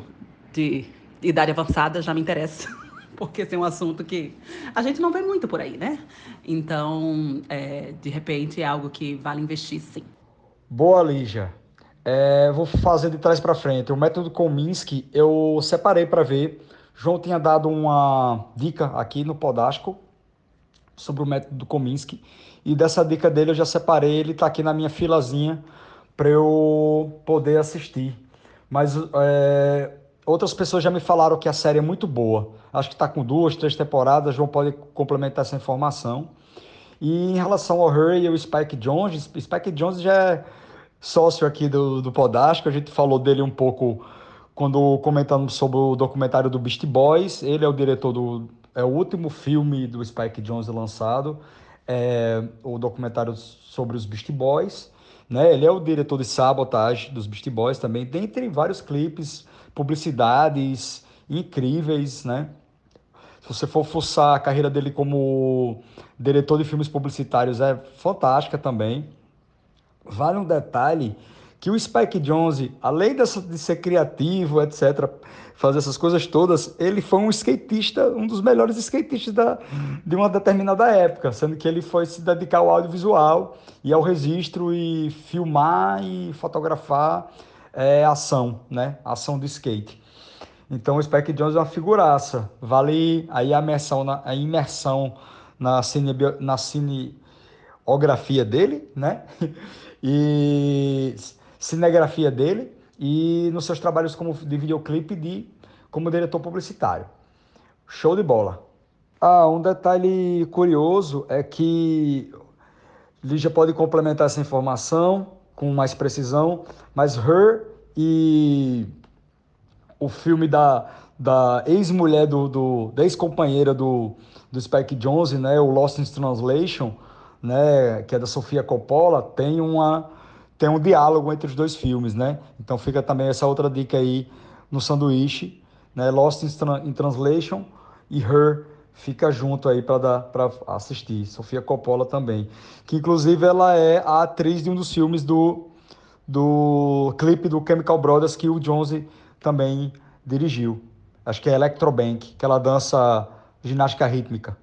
de idade avançada já me interessa porque esse é um assunto que a gente não vê muito por aí, né? Então, é, de repente, é algo que vale investir, sim. Boa, Lígia. É, vou fazer de trás para frente. O método Kominsky eu separei para ver. João tinha dado uma dica aqui no Podástico sobre o método Kominsky e dessa dica dele eu já separei. Ele está aqui na minha filazinha para eu poder assistir. Mas é, outras pessoas já me falaram que a série é muito boa. Acho que está com duas, três temporadas. João pode complementar essa informação. E em relação ao Hurry e o Spike Jones, Spike Jones já é sócio aqui do, do Podástico. A gente falou dele um pouco quando comentamos sobre o documentário do Beast Boys. Ele é o diretor do. É o último filme do Spike Jones lançado. É o documentário sobre os Beast Boys. Né? Ele é o diretor de Sabotage dos Beast Boys também, dentre vários clipes publicidades incríveis, né? Se você for fuçar a carreira dele como diretor de filmes publicitários, é fantástica também. Vale um detalhe que o Spike Jonze, além dessa, de ser criativo, etc., fazer essas coisas todas, ele foi um skatista, um dos melhores skatistas da, de uma determinada época, sendo que ele foi se dedicar ao audiovisual e ao registro e filmar e fotografar é ação, né? Ação do skate. Então o Spike Jones é uma figuraça. Vale aí a imersão na, a imersão na, cine, na cineografia dele, né? E cinegrafia dele e nos seus trabalhos como de videoclipe de como diretor publicitário. Show de bola. Ah, um detalhe curioso é que Lígia pode complementar essa informação com mais precisão, mas Her e o filme da, da ex-mulher do, do da ex-companheira do, do Spike Jonze, né, o Lost in Translation, né, que é da Sofia Coppola, tem uma tem um diálogo entre os dois filmes, né? Então fica também essa outra dica aí no sanduíche, né? Lost in, in Translation e Her fica junto aí para assistir. Sofia Coppola também, que inclusive ela é a atriz de um dos filmes do do clipe do Chemical Brothers que o Jonesy também dirigiu. Acho que é Electrobank, que ela dança ginástica rítmica.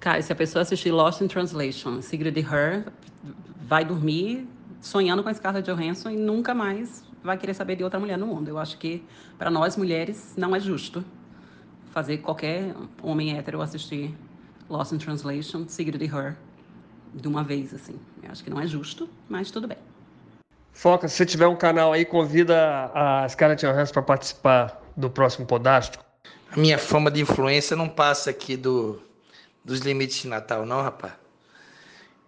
Cara, se a pessoa assistir Lost in Translation, de Her, vai dormir sonhando com a Scarlett Johansson e nunca mais vai querer saber de outra mulher no mundo. Eu acho que para nós mulheres não é justo fazer qualquer homem hétero assistir Lost in Translation, Secret de Her de uma vez assim. Eu acho que não é justo, mas tudo bem. Foca, se você tiver um canal aí, convida a Scarlett Johansson para participar do próximo Podástico. A minha fama de influência não passa aqui do, dos limites de Natal, não, rapaz.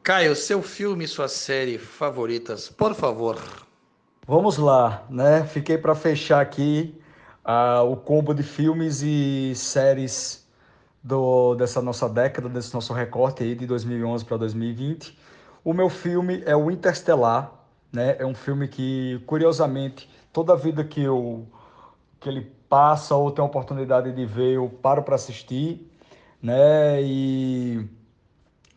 Caio, seu filme e sua série favoritas, por favor. Vamos lá, né? Fiquei para fechar aqui o combo de filmes e séries do, dessa nossa década, desse nosso recorte aí de 2011 para 2020. O meu filme é o Interstellar, né? É um filme que, curiosamente, toda vida que eu que ele passa ou tem a oportunidade de ver, eu paro para assistir, né? E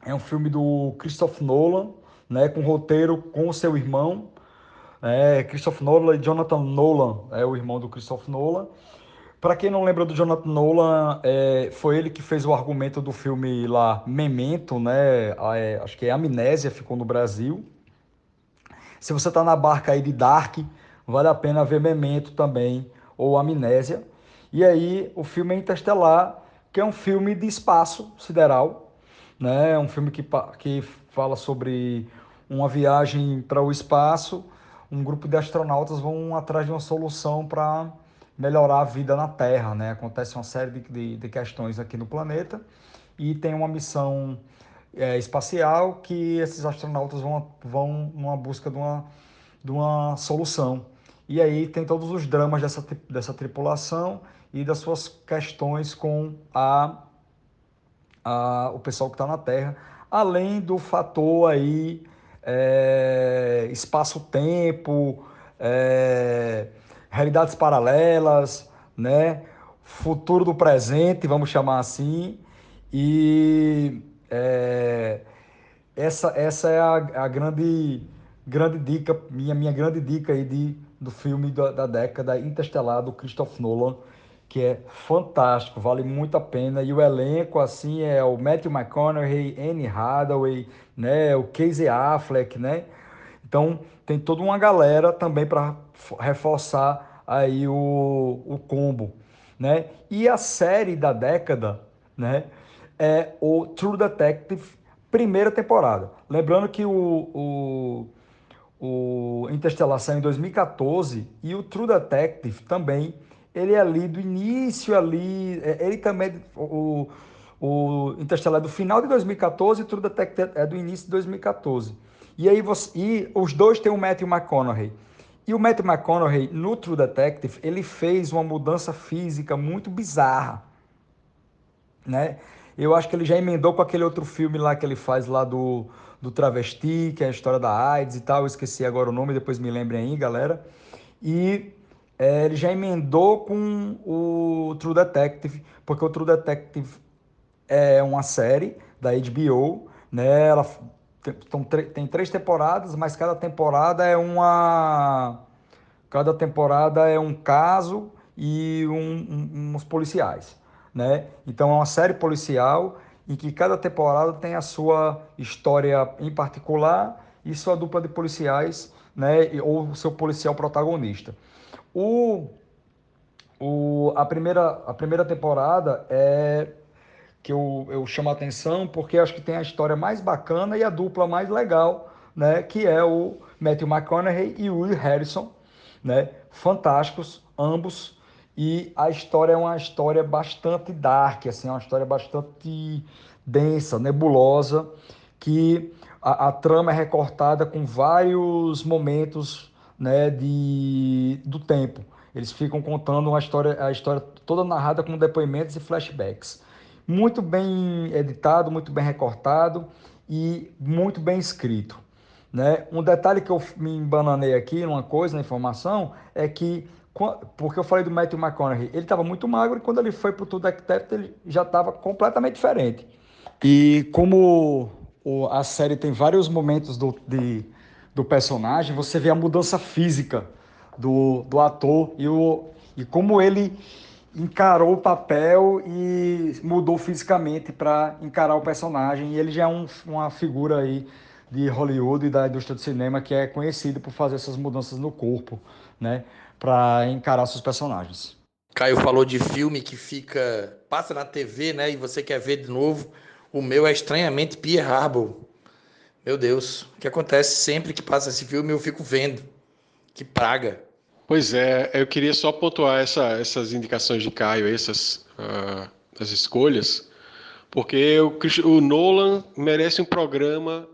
é um filme do Christopher Nolan, né? Com roteiro com o seu irmão, é, Christopher Nolan e Jonathan Nolan, é o irmão do Christopher Nolan. Para quem não lembra do Jonathan Nolan, é, foi ele que fez o argumento do filme lá Memento, né? É, acho que é Amnésia, ficou no Brasil. Se você está na barca aí de Dark, vale a pena ver Memento também, ou Amnésia. E aí, o filme é que é um filme de espaço sideral, né? É um filme que, que fala sobre uma viagem para o espaço. Um grupo de astronautas vão atrás de uma solução para melhorar a vida na Terra, né? Acontece uma série de, de, de questões aqui no planeta e tem uma missão é, espacial que esses astronautas vão, vão numa busca de uma, de uma solução. E aí tem todos os dramas dessa, dessa tripulação e das suas questões com a, a o pessoal que está na Terra, além do fator aí é, espaço-tempo, é, realidades paralelas, né? futuro do presente, vamos chamar assim, e é, essa, essa é a, a, grande, grande dica, minha, minha grande dica aí de, do filme da, da década Interstellar do Christopher Nolan, que é fantástico, vale muito a pena. E o elenco, assim, é o Matthew McConaughey, Anne Hathaway, né, o Casey Affleck, né? Então, tem toda uma galera também para reforçar aí o, o combo, né? E a série da década, né? é o True Detective, primeira temporada. Lembrando que o, o, o Interstellar saiu em 2014 e o True Detective também, ele é ali do início ali, é, ele também, o, o Interstellar é do final de 2014 e True Detective é do início de 2014. E aí você, e os dois têm o Matthew McConaughey. E o Matthew McConaughey, no True Detective, ele fez uma mudança física muito bizarra, né? Eu acho que ele já emendou com aquele outro filme lá que ele faz lá do, do travesti, que é a história da AIDS e tal. Eu esqueci agora o nome, depois me lembrem aí, galera. E é, ele já emendou com o True Detective, porque o True Detective é uma série da HBO, né? Ela tem, três temporadas, mas cada temporada é uma. Cada temporada é um caso e um, um, uns policiais né? Então é uma série policial em que cada temporada tem a sua história em particular e sua dupla de policiais, né? Ou seu policial protagonista. O, o, a, primeira, a primeira temporada é que eu, eu chamo a atenção porque acho que tem a história mais bacana e a dupla mais legal, né? Que é o Matthew McConaughey e o Will Harrison, né? Fantásticos, ambos E a história é uma história bastante dark, assim, uma história bastante densa, nebulosa, que a, a trama é recortada com vários momentos né, de, do tempo. Eles ficam contando uma história, a história toda narrada com depoimentos e flashbacks. Muito bem editado, muito bem recortado e muito bem escrito. Né? Um detalhe que eu me embananei aqui, uma coisa, na informação, é que, porque eu falei do Matthew McConaughey, ele estava muito magro e quando ele foi para o True Detective ele já estava completamente diferente. E como a série tem vários momentos do, de, do personagem, você vê a mudança física do, do ator e, o, e como ele encarou o papel e mudou fisicamente para encarar o personagem. E ele já é um, uma figura aí de Hollywood e da indústria do cinema que é conhecido por fazer essas mudanças no corpo, né, para encarar seus personagens. Caio falou de filme que fica passa na TV, né, e você quer ver de novo. O meu é estranhamente Pierre Harbor. Meu Deus, o que acontece sempre que passa esse filme eu fico vendo. Que praga. Pois é, eu queria só pontuar essa, essas indicações de Caio, essas uh, as escolhas, porque o, o Nolan merece um programa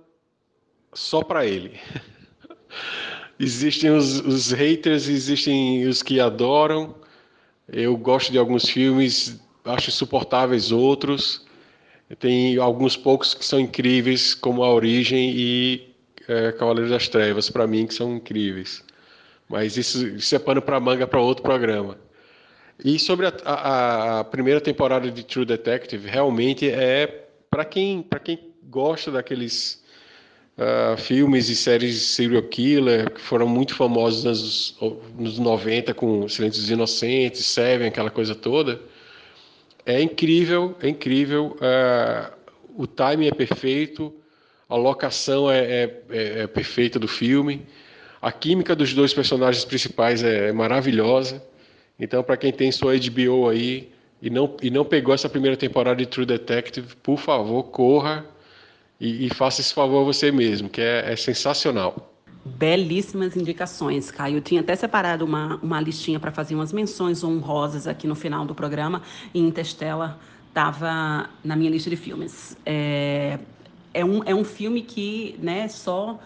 só para ele. existem os, os, haters, existem os que adoram. Eu gosto de alguns filmes, acho insuportáveis outros. Tem alguns poucos que são incríveis, como A Origem e é, Cavaleiro das Trevas, para mim, que são incríveis. Mas isso, isso é pano para manga para outro programa. E sobre a, a, a, primeira temporada de True Detective, realmente é para quem, quem gosta daqueles uh, filmes e séries de serial killer que foram muito famosos nos, nos 90 com Silêncios Inocentes, Seven, aquela coisa toda. É incrível, é incrível. Uh, o timing é perfeito, a locação é, é, é, é perfeita do filme, a química dos dois personagens principais é, é maravilhosa. Então, para quem tem sua HBO aí e não, e não pegou essa primeira temporada de True Detective, por favor, corra e, e faça esse favor a você mesmo, que é, é sensacional. Belíssimas indicações, Caio. Eu tinha até separado uma, uma listinha para fazer umas menções honrosas aqui no final do programa, e Interstellar estava na minha lista de filmes. É, é, um, é um filme que né, só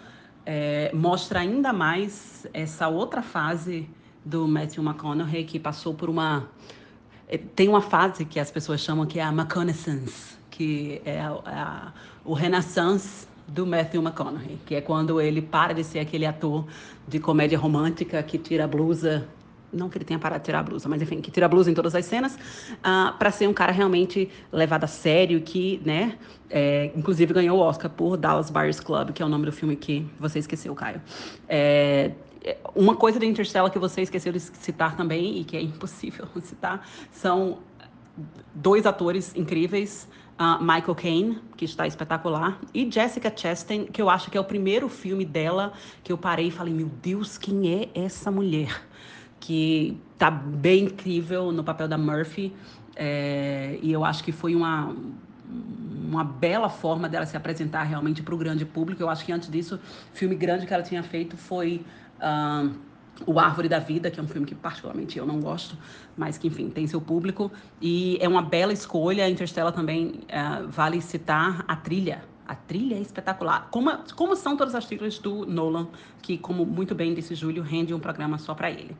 é, mostra ainda mais essa outra fase do Matthew McConaughey, que passou por uma. É, tem uma fase que as pessoas chamam que é a McConaissance, que é a, a, o renaissance do Matthew McConaughey, que é quando ele para de ser aquele ator de comédia romântica que tira a blusa não que ele tenha parado de tirar a blusa, mas enfim, que tira a blusa em todas as cenas, uh, ah, para ser um cara realmente levado a sério, que, né, é, inclusive ganhou o Oscar por Dallas Buyers Club, que é o nome do filme que você esqueceu, Caio. É, uma coisa de Interstellar que você esqueceu de citar também, e que é impossível citar, são dois atores incríveis, Uh, Michael Caine, que está espetacular, e Jessica Chastain, que eu acho que é o primeiro filme dela que eu parei e falei: Meu Deus, quem é essa mulher? Que tá bem incrível no papel da Murphy, é, e eu acho que foi uma, uma bela forma dela se apresentar realmente para o grande público. Eu acho que antes disso, o filme grande que ela tinha feito foi. Uh, o Árvore da Vida, que é um filme que particularmente eu não gosto, mas que, enfim, tem seu público. E é uma bela escolha. Interstellar também uh, vale citar a trilha. A trilha é espetacular. Como, como são todas as trilhas do Nolan, que, como muito bem disse Júlio, rende um programa só para ele.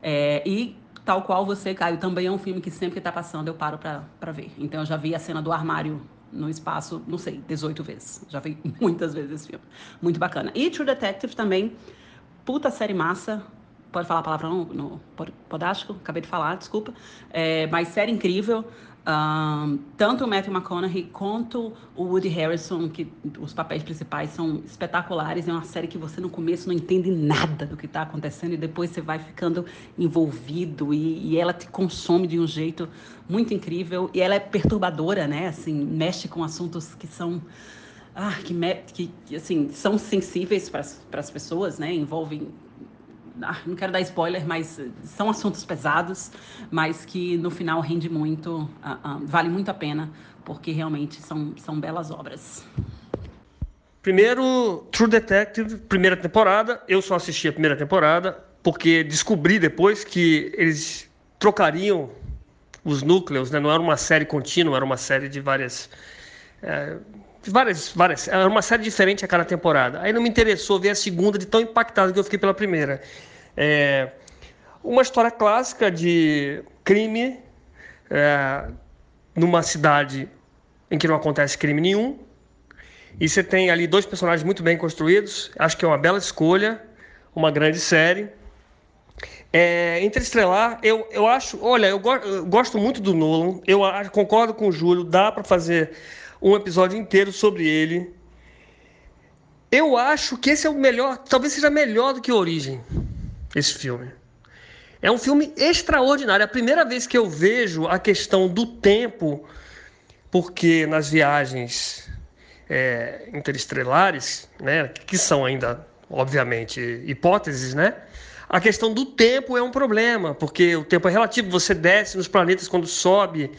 É, e tal qual você, Caio, também é um filme que sempre que está passando eu paro para ver. Então eu já vi a cena do armário no espaço, não sei, 18 vezes. Já vi muitas vezes esse filme. Muito bacana. E True Detective também, puta série massa, Pode falar a palavra no, no Podástico? Acabei de falar, desculpa. É, mas série incrível. Um, tanto o Matthew McConaughey quanto o Woody Harrison, que os papéis principais são espetaculares. É uma série que você no começo não entende nada do que está acontecendo e depois você vai ficando envolvido e, e, ela te consome de um jeito muito incrível. E ela é perturbadora, né? Assim, mexe com assuntos que são ah, que, que, que assim são sensíveis para as pessoas, né? Envolvem ah, não quero dar spoiler, mas são assuntos pesados, mas que no final rende muito, uh, uh, vale muito a pena, porque realmente são, são belas obras. Primeiro, True Detective, primeira temporada. Eu só assisti a primeira temporada, porque descobri depois que eles trocariam os núcleos, né? não era uma série contínua, era uma série de várias. É, várias, várias. Era uma série diferente a cada temporada. Aí não me interessou ver a segunda de tão impactado que eu fiquei pela primeira. É, uma história clássica de crime é, numa cidade em que não acontece crime nenhum. E você tem ali dois personagens muito bem construídos. Acho que é uma bela escolha, uma grande série. É, Interestelar, eu, eu acho, olha, eu, go eu gosto muito do Nolan, eu concordo com o Júlio, dá para fazer um episódio inteiro sobre ele. Eu acho que esse é o melhor, talvez seja melhor do que Origem, esse filme. É um filme extraordinário. É a primeira vez que eu vejo a questão do tempo, porque nas viagens é, interestelares, né, que são ainda, obviamente, hipóteses, né? A questão do tempo é um problema, porque o tempo é relativo. Você desce nos planetas quando sobe,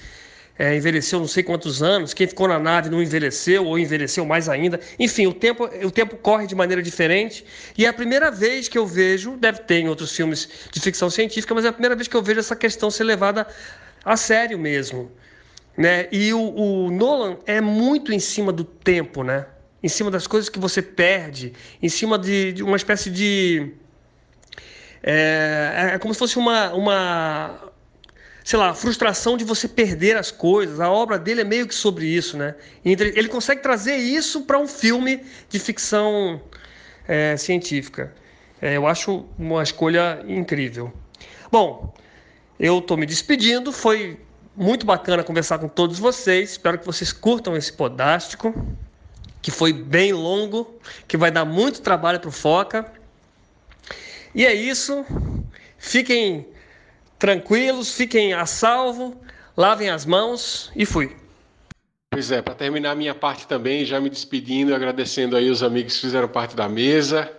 é, envelheceu não sei quantos anos, quem ficou na nave não envelheceu ou envelheceu mais ainda. Enfim, o tempo, o tempo corre de maneira diferente. E é a primeira vez que eu vejo, deve ter em outros filmes de ficção científica, mas é a primeira vez que eu vejo essa questão ser levada a sério mesmo. Né? E o, o Nolan é muito em cima do tempo, né? em cima das coisas que você perde, em cima de, de uma espécie de é, é como se fosse uma, uma, sei lá, frustração de você perder as coisas. A obra dele é meio que sobre isso, né? Ele consegue trazer isso para um filme de ficção é, científica. É, eu acho uma escolha incrível. Bom, eu estou me despedindo. Foi muito bacana conversar com todos vocês. Espero que vocês curtam esse podástico, que foi bem longo, que vai dar muito trabalho para o Foca. E é isso. Fiquem tranquilos, fiquem a salvo, lavem as mãos e fui. Pois é, para terminar a minha parte também, já me despedindo, agradecendo aí os amigos que fizeram parte da mesa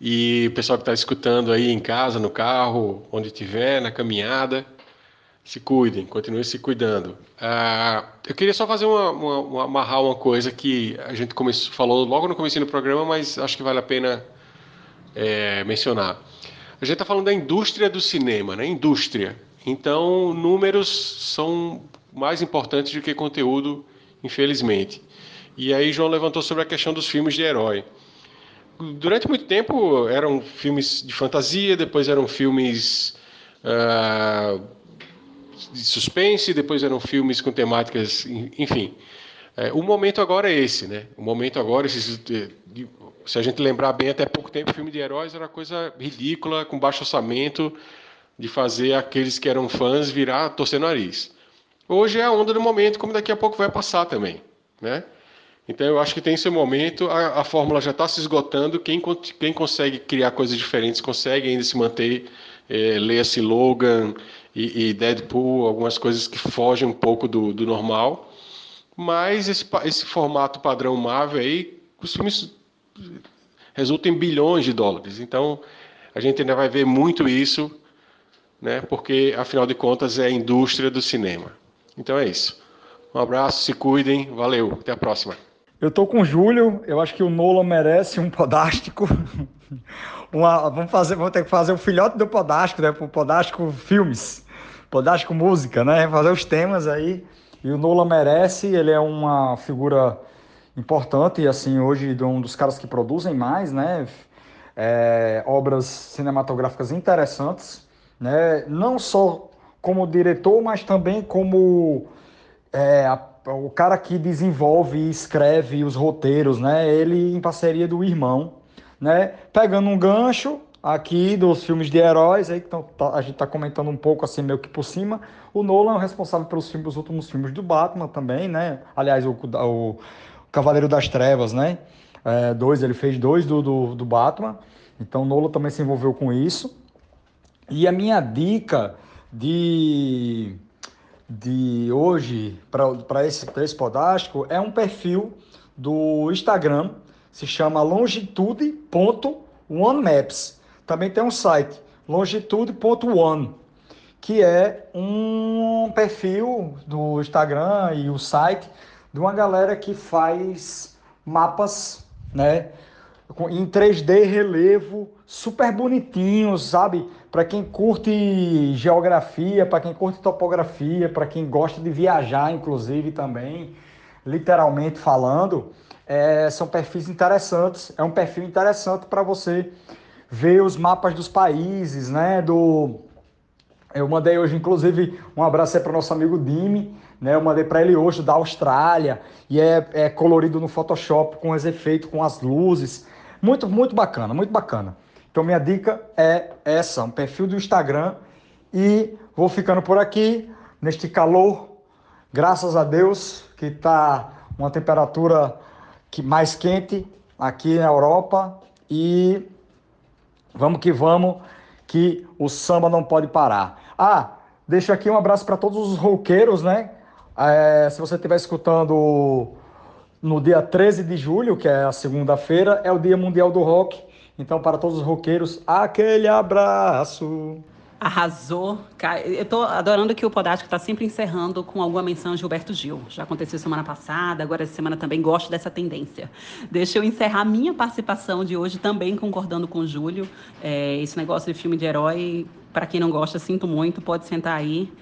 e o pessoal que está escutando aí em casa, no carro, onde estiver, na caminhada. Se cuidem, continuem se cuidando. Uh, eu queria só fazer uma, uma, uma, amarrar uma coisa que a gente começou, falou logo no começo do programa, mas acho que vale a pena é, mencionar. A gente está falando da indústria do cinema, né? Indústria. Então, números são mais importantes do que conteúdo, infelizmente. E aí, João levantou sobre a questão dos filmes de herói. Durante muito tempo eram filmes de fantasia, depois eram filmes uh, de suspense, depois eram filmes com temáticas, enfim. É, o momento agora é esse, né? O momento agora, esses, se a gente lembrar bem, até pouco tempo, filme de heróis era coisa ridícula, com baixo orçamento, de fazer aqueles que eram fãs virar torcer nariz. Hoje é a onda do momento, como daqui a pouco vai passar também, né? Então eu acho que tem esse momento, a, a fórmula já está se esgotando, quem, quem consegue criar coisas diferentes consegue ainda se manter, é, leia-se Logan e, e, Deadpool, algumas coisas que fogem um pouco do, do normal, mas esse, esse formato padrão Marvel aí, os filmes resulta em bilhões de dólares. Então, a gente ainda vai ver muito isso, né? Porque afinal de contas é a indústria do cinema. Então é isso. Um abraço, se cuidem, valeu, até a próxima. Eu tô com o Júlio, eu acho que o Nolan merece um podástico. Uma, vamos fazer, vamos ter que fazer o filhote do podástico, né? O podástico filmes, podástico música, né? Fazer os temas aí. E o Nolan merece, ele é uma figura importante, e assim, hoje um dos caras que produzem mais, né? É, obras cinematográficas interessantes, né? Não só como diretor, mas também como é, a, o cara que desenvolve e escreve os roteiros, né? Ele em parceria do irmão, né? Pegando um gancho aqui dos filmes de heróis, aí que tá, a gente está comentando um pouco assim meio que por cima. O Nolan é o responsável pelos filmes, os últimos filmes do Batman também, né? Aliás, o, o Cavaleiro das Trevas, né? É, dois, ele fez dois do, do, do Batman, então Nolan também se envolveu com isso. E a minha dica de, de hoje para esse, esse podástico é um perfil do Instagram, se chama longitude.onemaps. Também tem um site, longitude.one, que é um perfil do Instagram e o site de uma galera que faz mapas, né? em 3D relevo, super bonitinhos, sabe? Para quem curte geografia, para quem curte topografia, para quem gosta de viajar, inclusive também, literalmente falando, é, são perfis interessantes. É um perfil interessante para você ver os mapas dos países, né? Do eu mandei hoje, inclusive, um abraço aí para o nosso amigo Dimi, né? Eu mandei para ele hoje da Austrália e é, é colorido no Photoshop com os efeitos, com as luzes. Muito, muito bacana, muito bacana. Então minha dica é essa, um perfil do Instagram e vou ficando por aqui neste calor, graças a Deus que está uma temperatura que mais quente aqui na Europa e vamos que vamos que o samba não pode parar. Ah, deixo aqui um abraço para todos os roqueiros, né? É, se você estiver escutando no dia 13 de julho, que é a segunda-feira, é o Dia Mundial do Rock. Então, para todos os roqueiros, aquele abraço. Arrasou. Eu tô adorando que o Podástico está sempre encerrando com alguma menção a Gilberto Gil. Já aconteceu semana passada, agora essa semana também gosto dessa tendência. Deixa eu encerrar minha participação de hoje também concordando com o Júlio. É, esse negócio de filme de herói, para quem não gosta, sinto muito, pode sentar aí.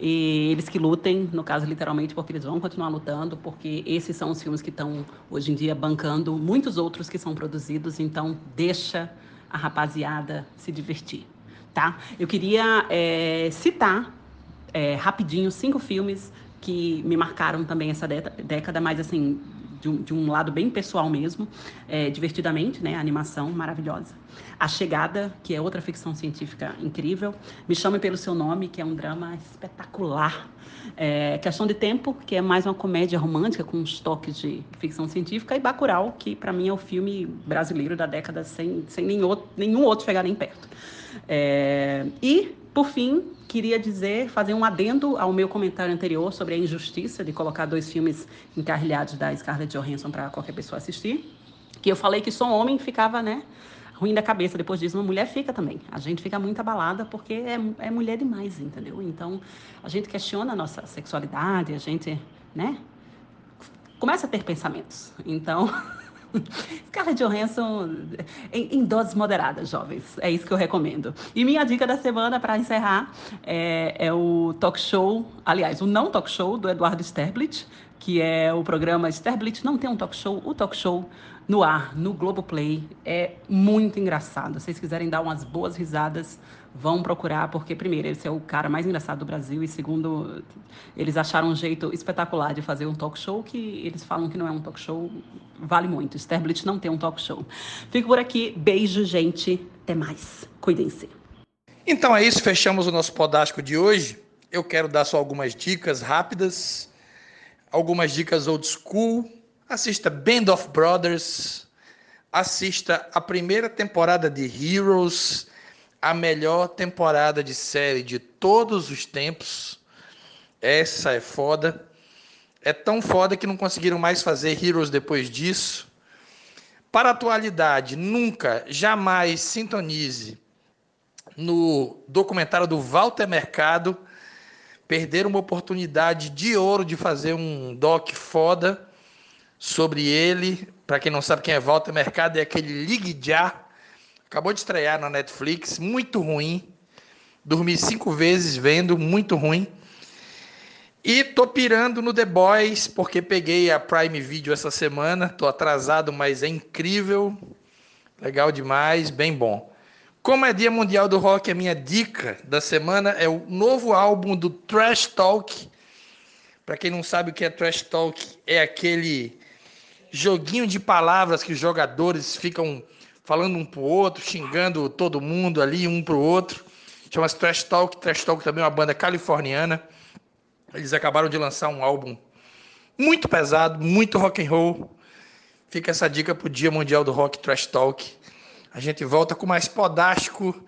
E eles que lutem, no caso literalmente, porque eles vão continuar lutando, porque esses são os filmes que estão hoje em dia bancando muitos outros que são produzidos, então deixa a rapaziada se divertir, tá? Eu queria é, citar é, rapidinho cinco filmes que me marcaram também essa década, mas assim, de um, de um lado bem pessoal mesmo, é, divertidamente, né? A animação maravilhosa. A Chegada, que é outra ficção científica incrível. Me Chame Pelo Seu Nome, que é um drama espetacular. É, Questão de Tempo, que é mais uma comédia romântica com uns toques de ficção científica. E Bacurau, que para mim é o filme brasileiro da década sem, sem nenhum, outro, nenhum outro chegar nem perto. É, e, por fim, queria dizer, fazer um adendo ao meu comentário anterior sobre a injustiça de colocar dois filmes encarrilhados da Scarlett Johansson para qualquer pessoa assistir. Que eu falei que só homem ficava, né? ruim da cabeça depois disso, uma mulher fica também. A gente fica muito abalada porque é, é mulher demais, entendeu? Então, a gente questiona a nossa sexualidade, a gente, né? Começa a ter pensamentos. Então, Scarlett Johansson em, em, doses moderadas, jovens. É isso que eu recomendo. E minha dica da semana, para encerrar, é, é, o talk show, aliás, o não talk show do Eduardo Sterblit, que é o programa Sterblit Não Tem um Talk Show, o talk show no ar, no Globoplay. É muito engraçado. Se vocês quiserem dar umas boas risadas, vão procurar, porque, primeiro, esse é o cara mais engraçado do Brasil, e segundo, eles acharam um jeito espetacular de fazer um talk show que eles falam que não é um talk show, vale muito. Sterblit não tem um talk show. Fico por aqui. Beijo, gente. Até mais. Cuidem-se. Então é isso, fechamos o nosso podástico de hoje. Eu quero dar só algumas dicas rápidas, algumas dicas old school Assista Band of Brothers, assista a primeira temporada de Heroes, a melhor temporada de série de todos os tempos. Essa é foda. É tão foda que não conseguiram mais fazer Heroes depois disso. Para a atualidade, nunca, jamais sintonize no documentário do Walter Mercado. Perderam uma oportunidade de ouro de fazer um doc foda sobre ele. Para quem não sabe quem é Walter Mercado, é aquele Ligue. Acabou de estrear na Netflix, muito ruim. Dormi cinco vezes vendo, muito ruim. E tô pirando no The Boys, porque peguei a Prime Video essa semana. Tô atrasado, mas é incrível. Legal demais, bem bom. Como é Dia Mundial do Rock, a minha dica da semana é o novo álbum do Trash Talk. Para quem não sabe o que é Trash Talk, é aquele joguinho de palavras que os jogadores ficam falando um pro outro, xingando todo mundo ali, um pro outro. Chama-se Trash Talk. Trash Talk também é uma banda californiana. Eles acabaram de lançar um álbum muito pesado, muito rock and roll. Fica essa dica pro Dia Mundial do Rock Trash Talk. A gente volta com mais podástico.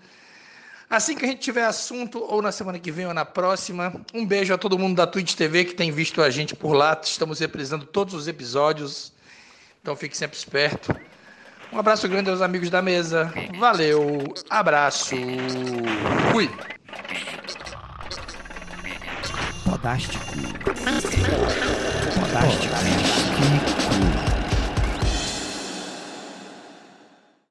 Assim que a gente tiver assunto, ou na semana que vem ou na próxima. Um beijo a todo mundo da Twitch TV que tem visto a gente por lá. Estamos reprisando todos os episódios. Então fique sempre esperto. Um abraço grande aos amigos da mesa. Valeu, abraço, fui. Podástico. Podástico. Podástico.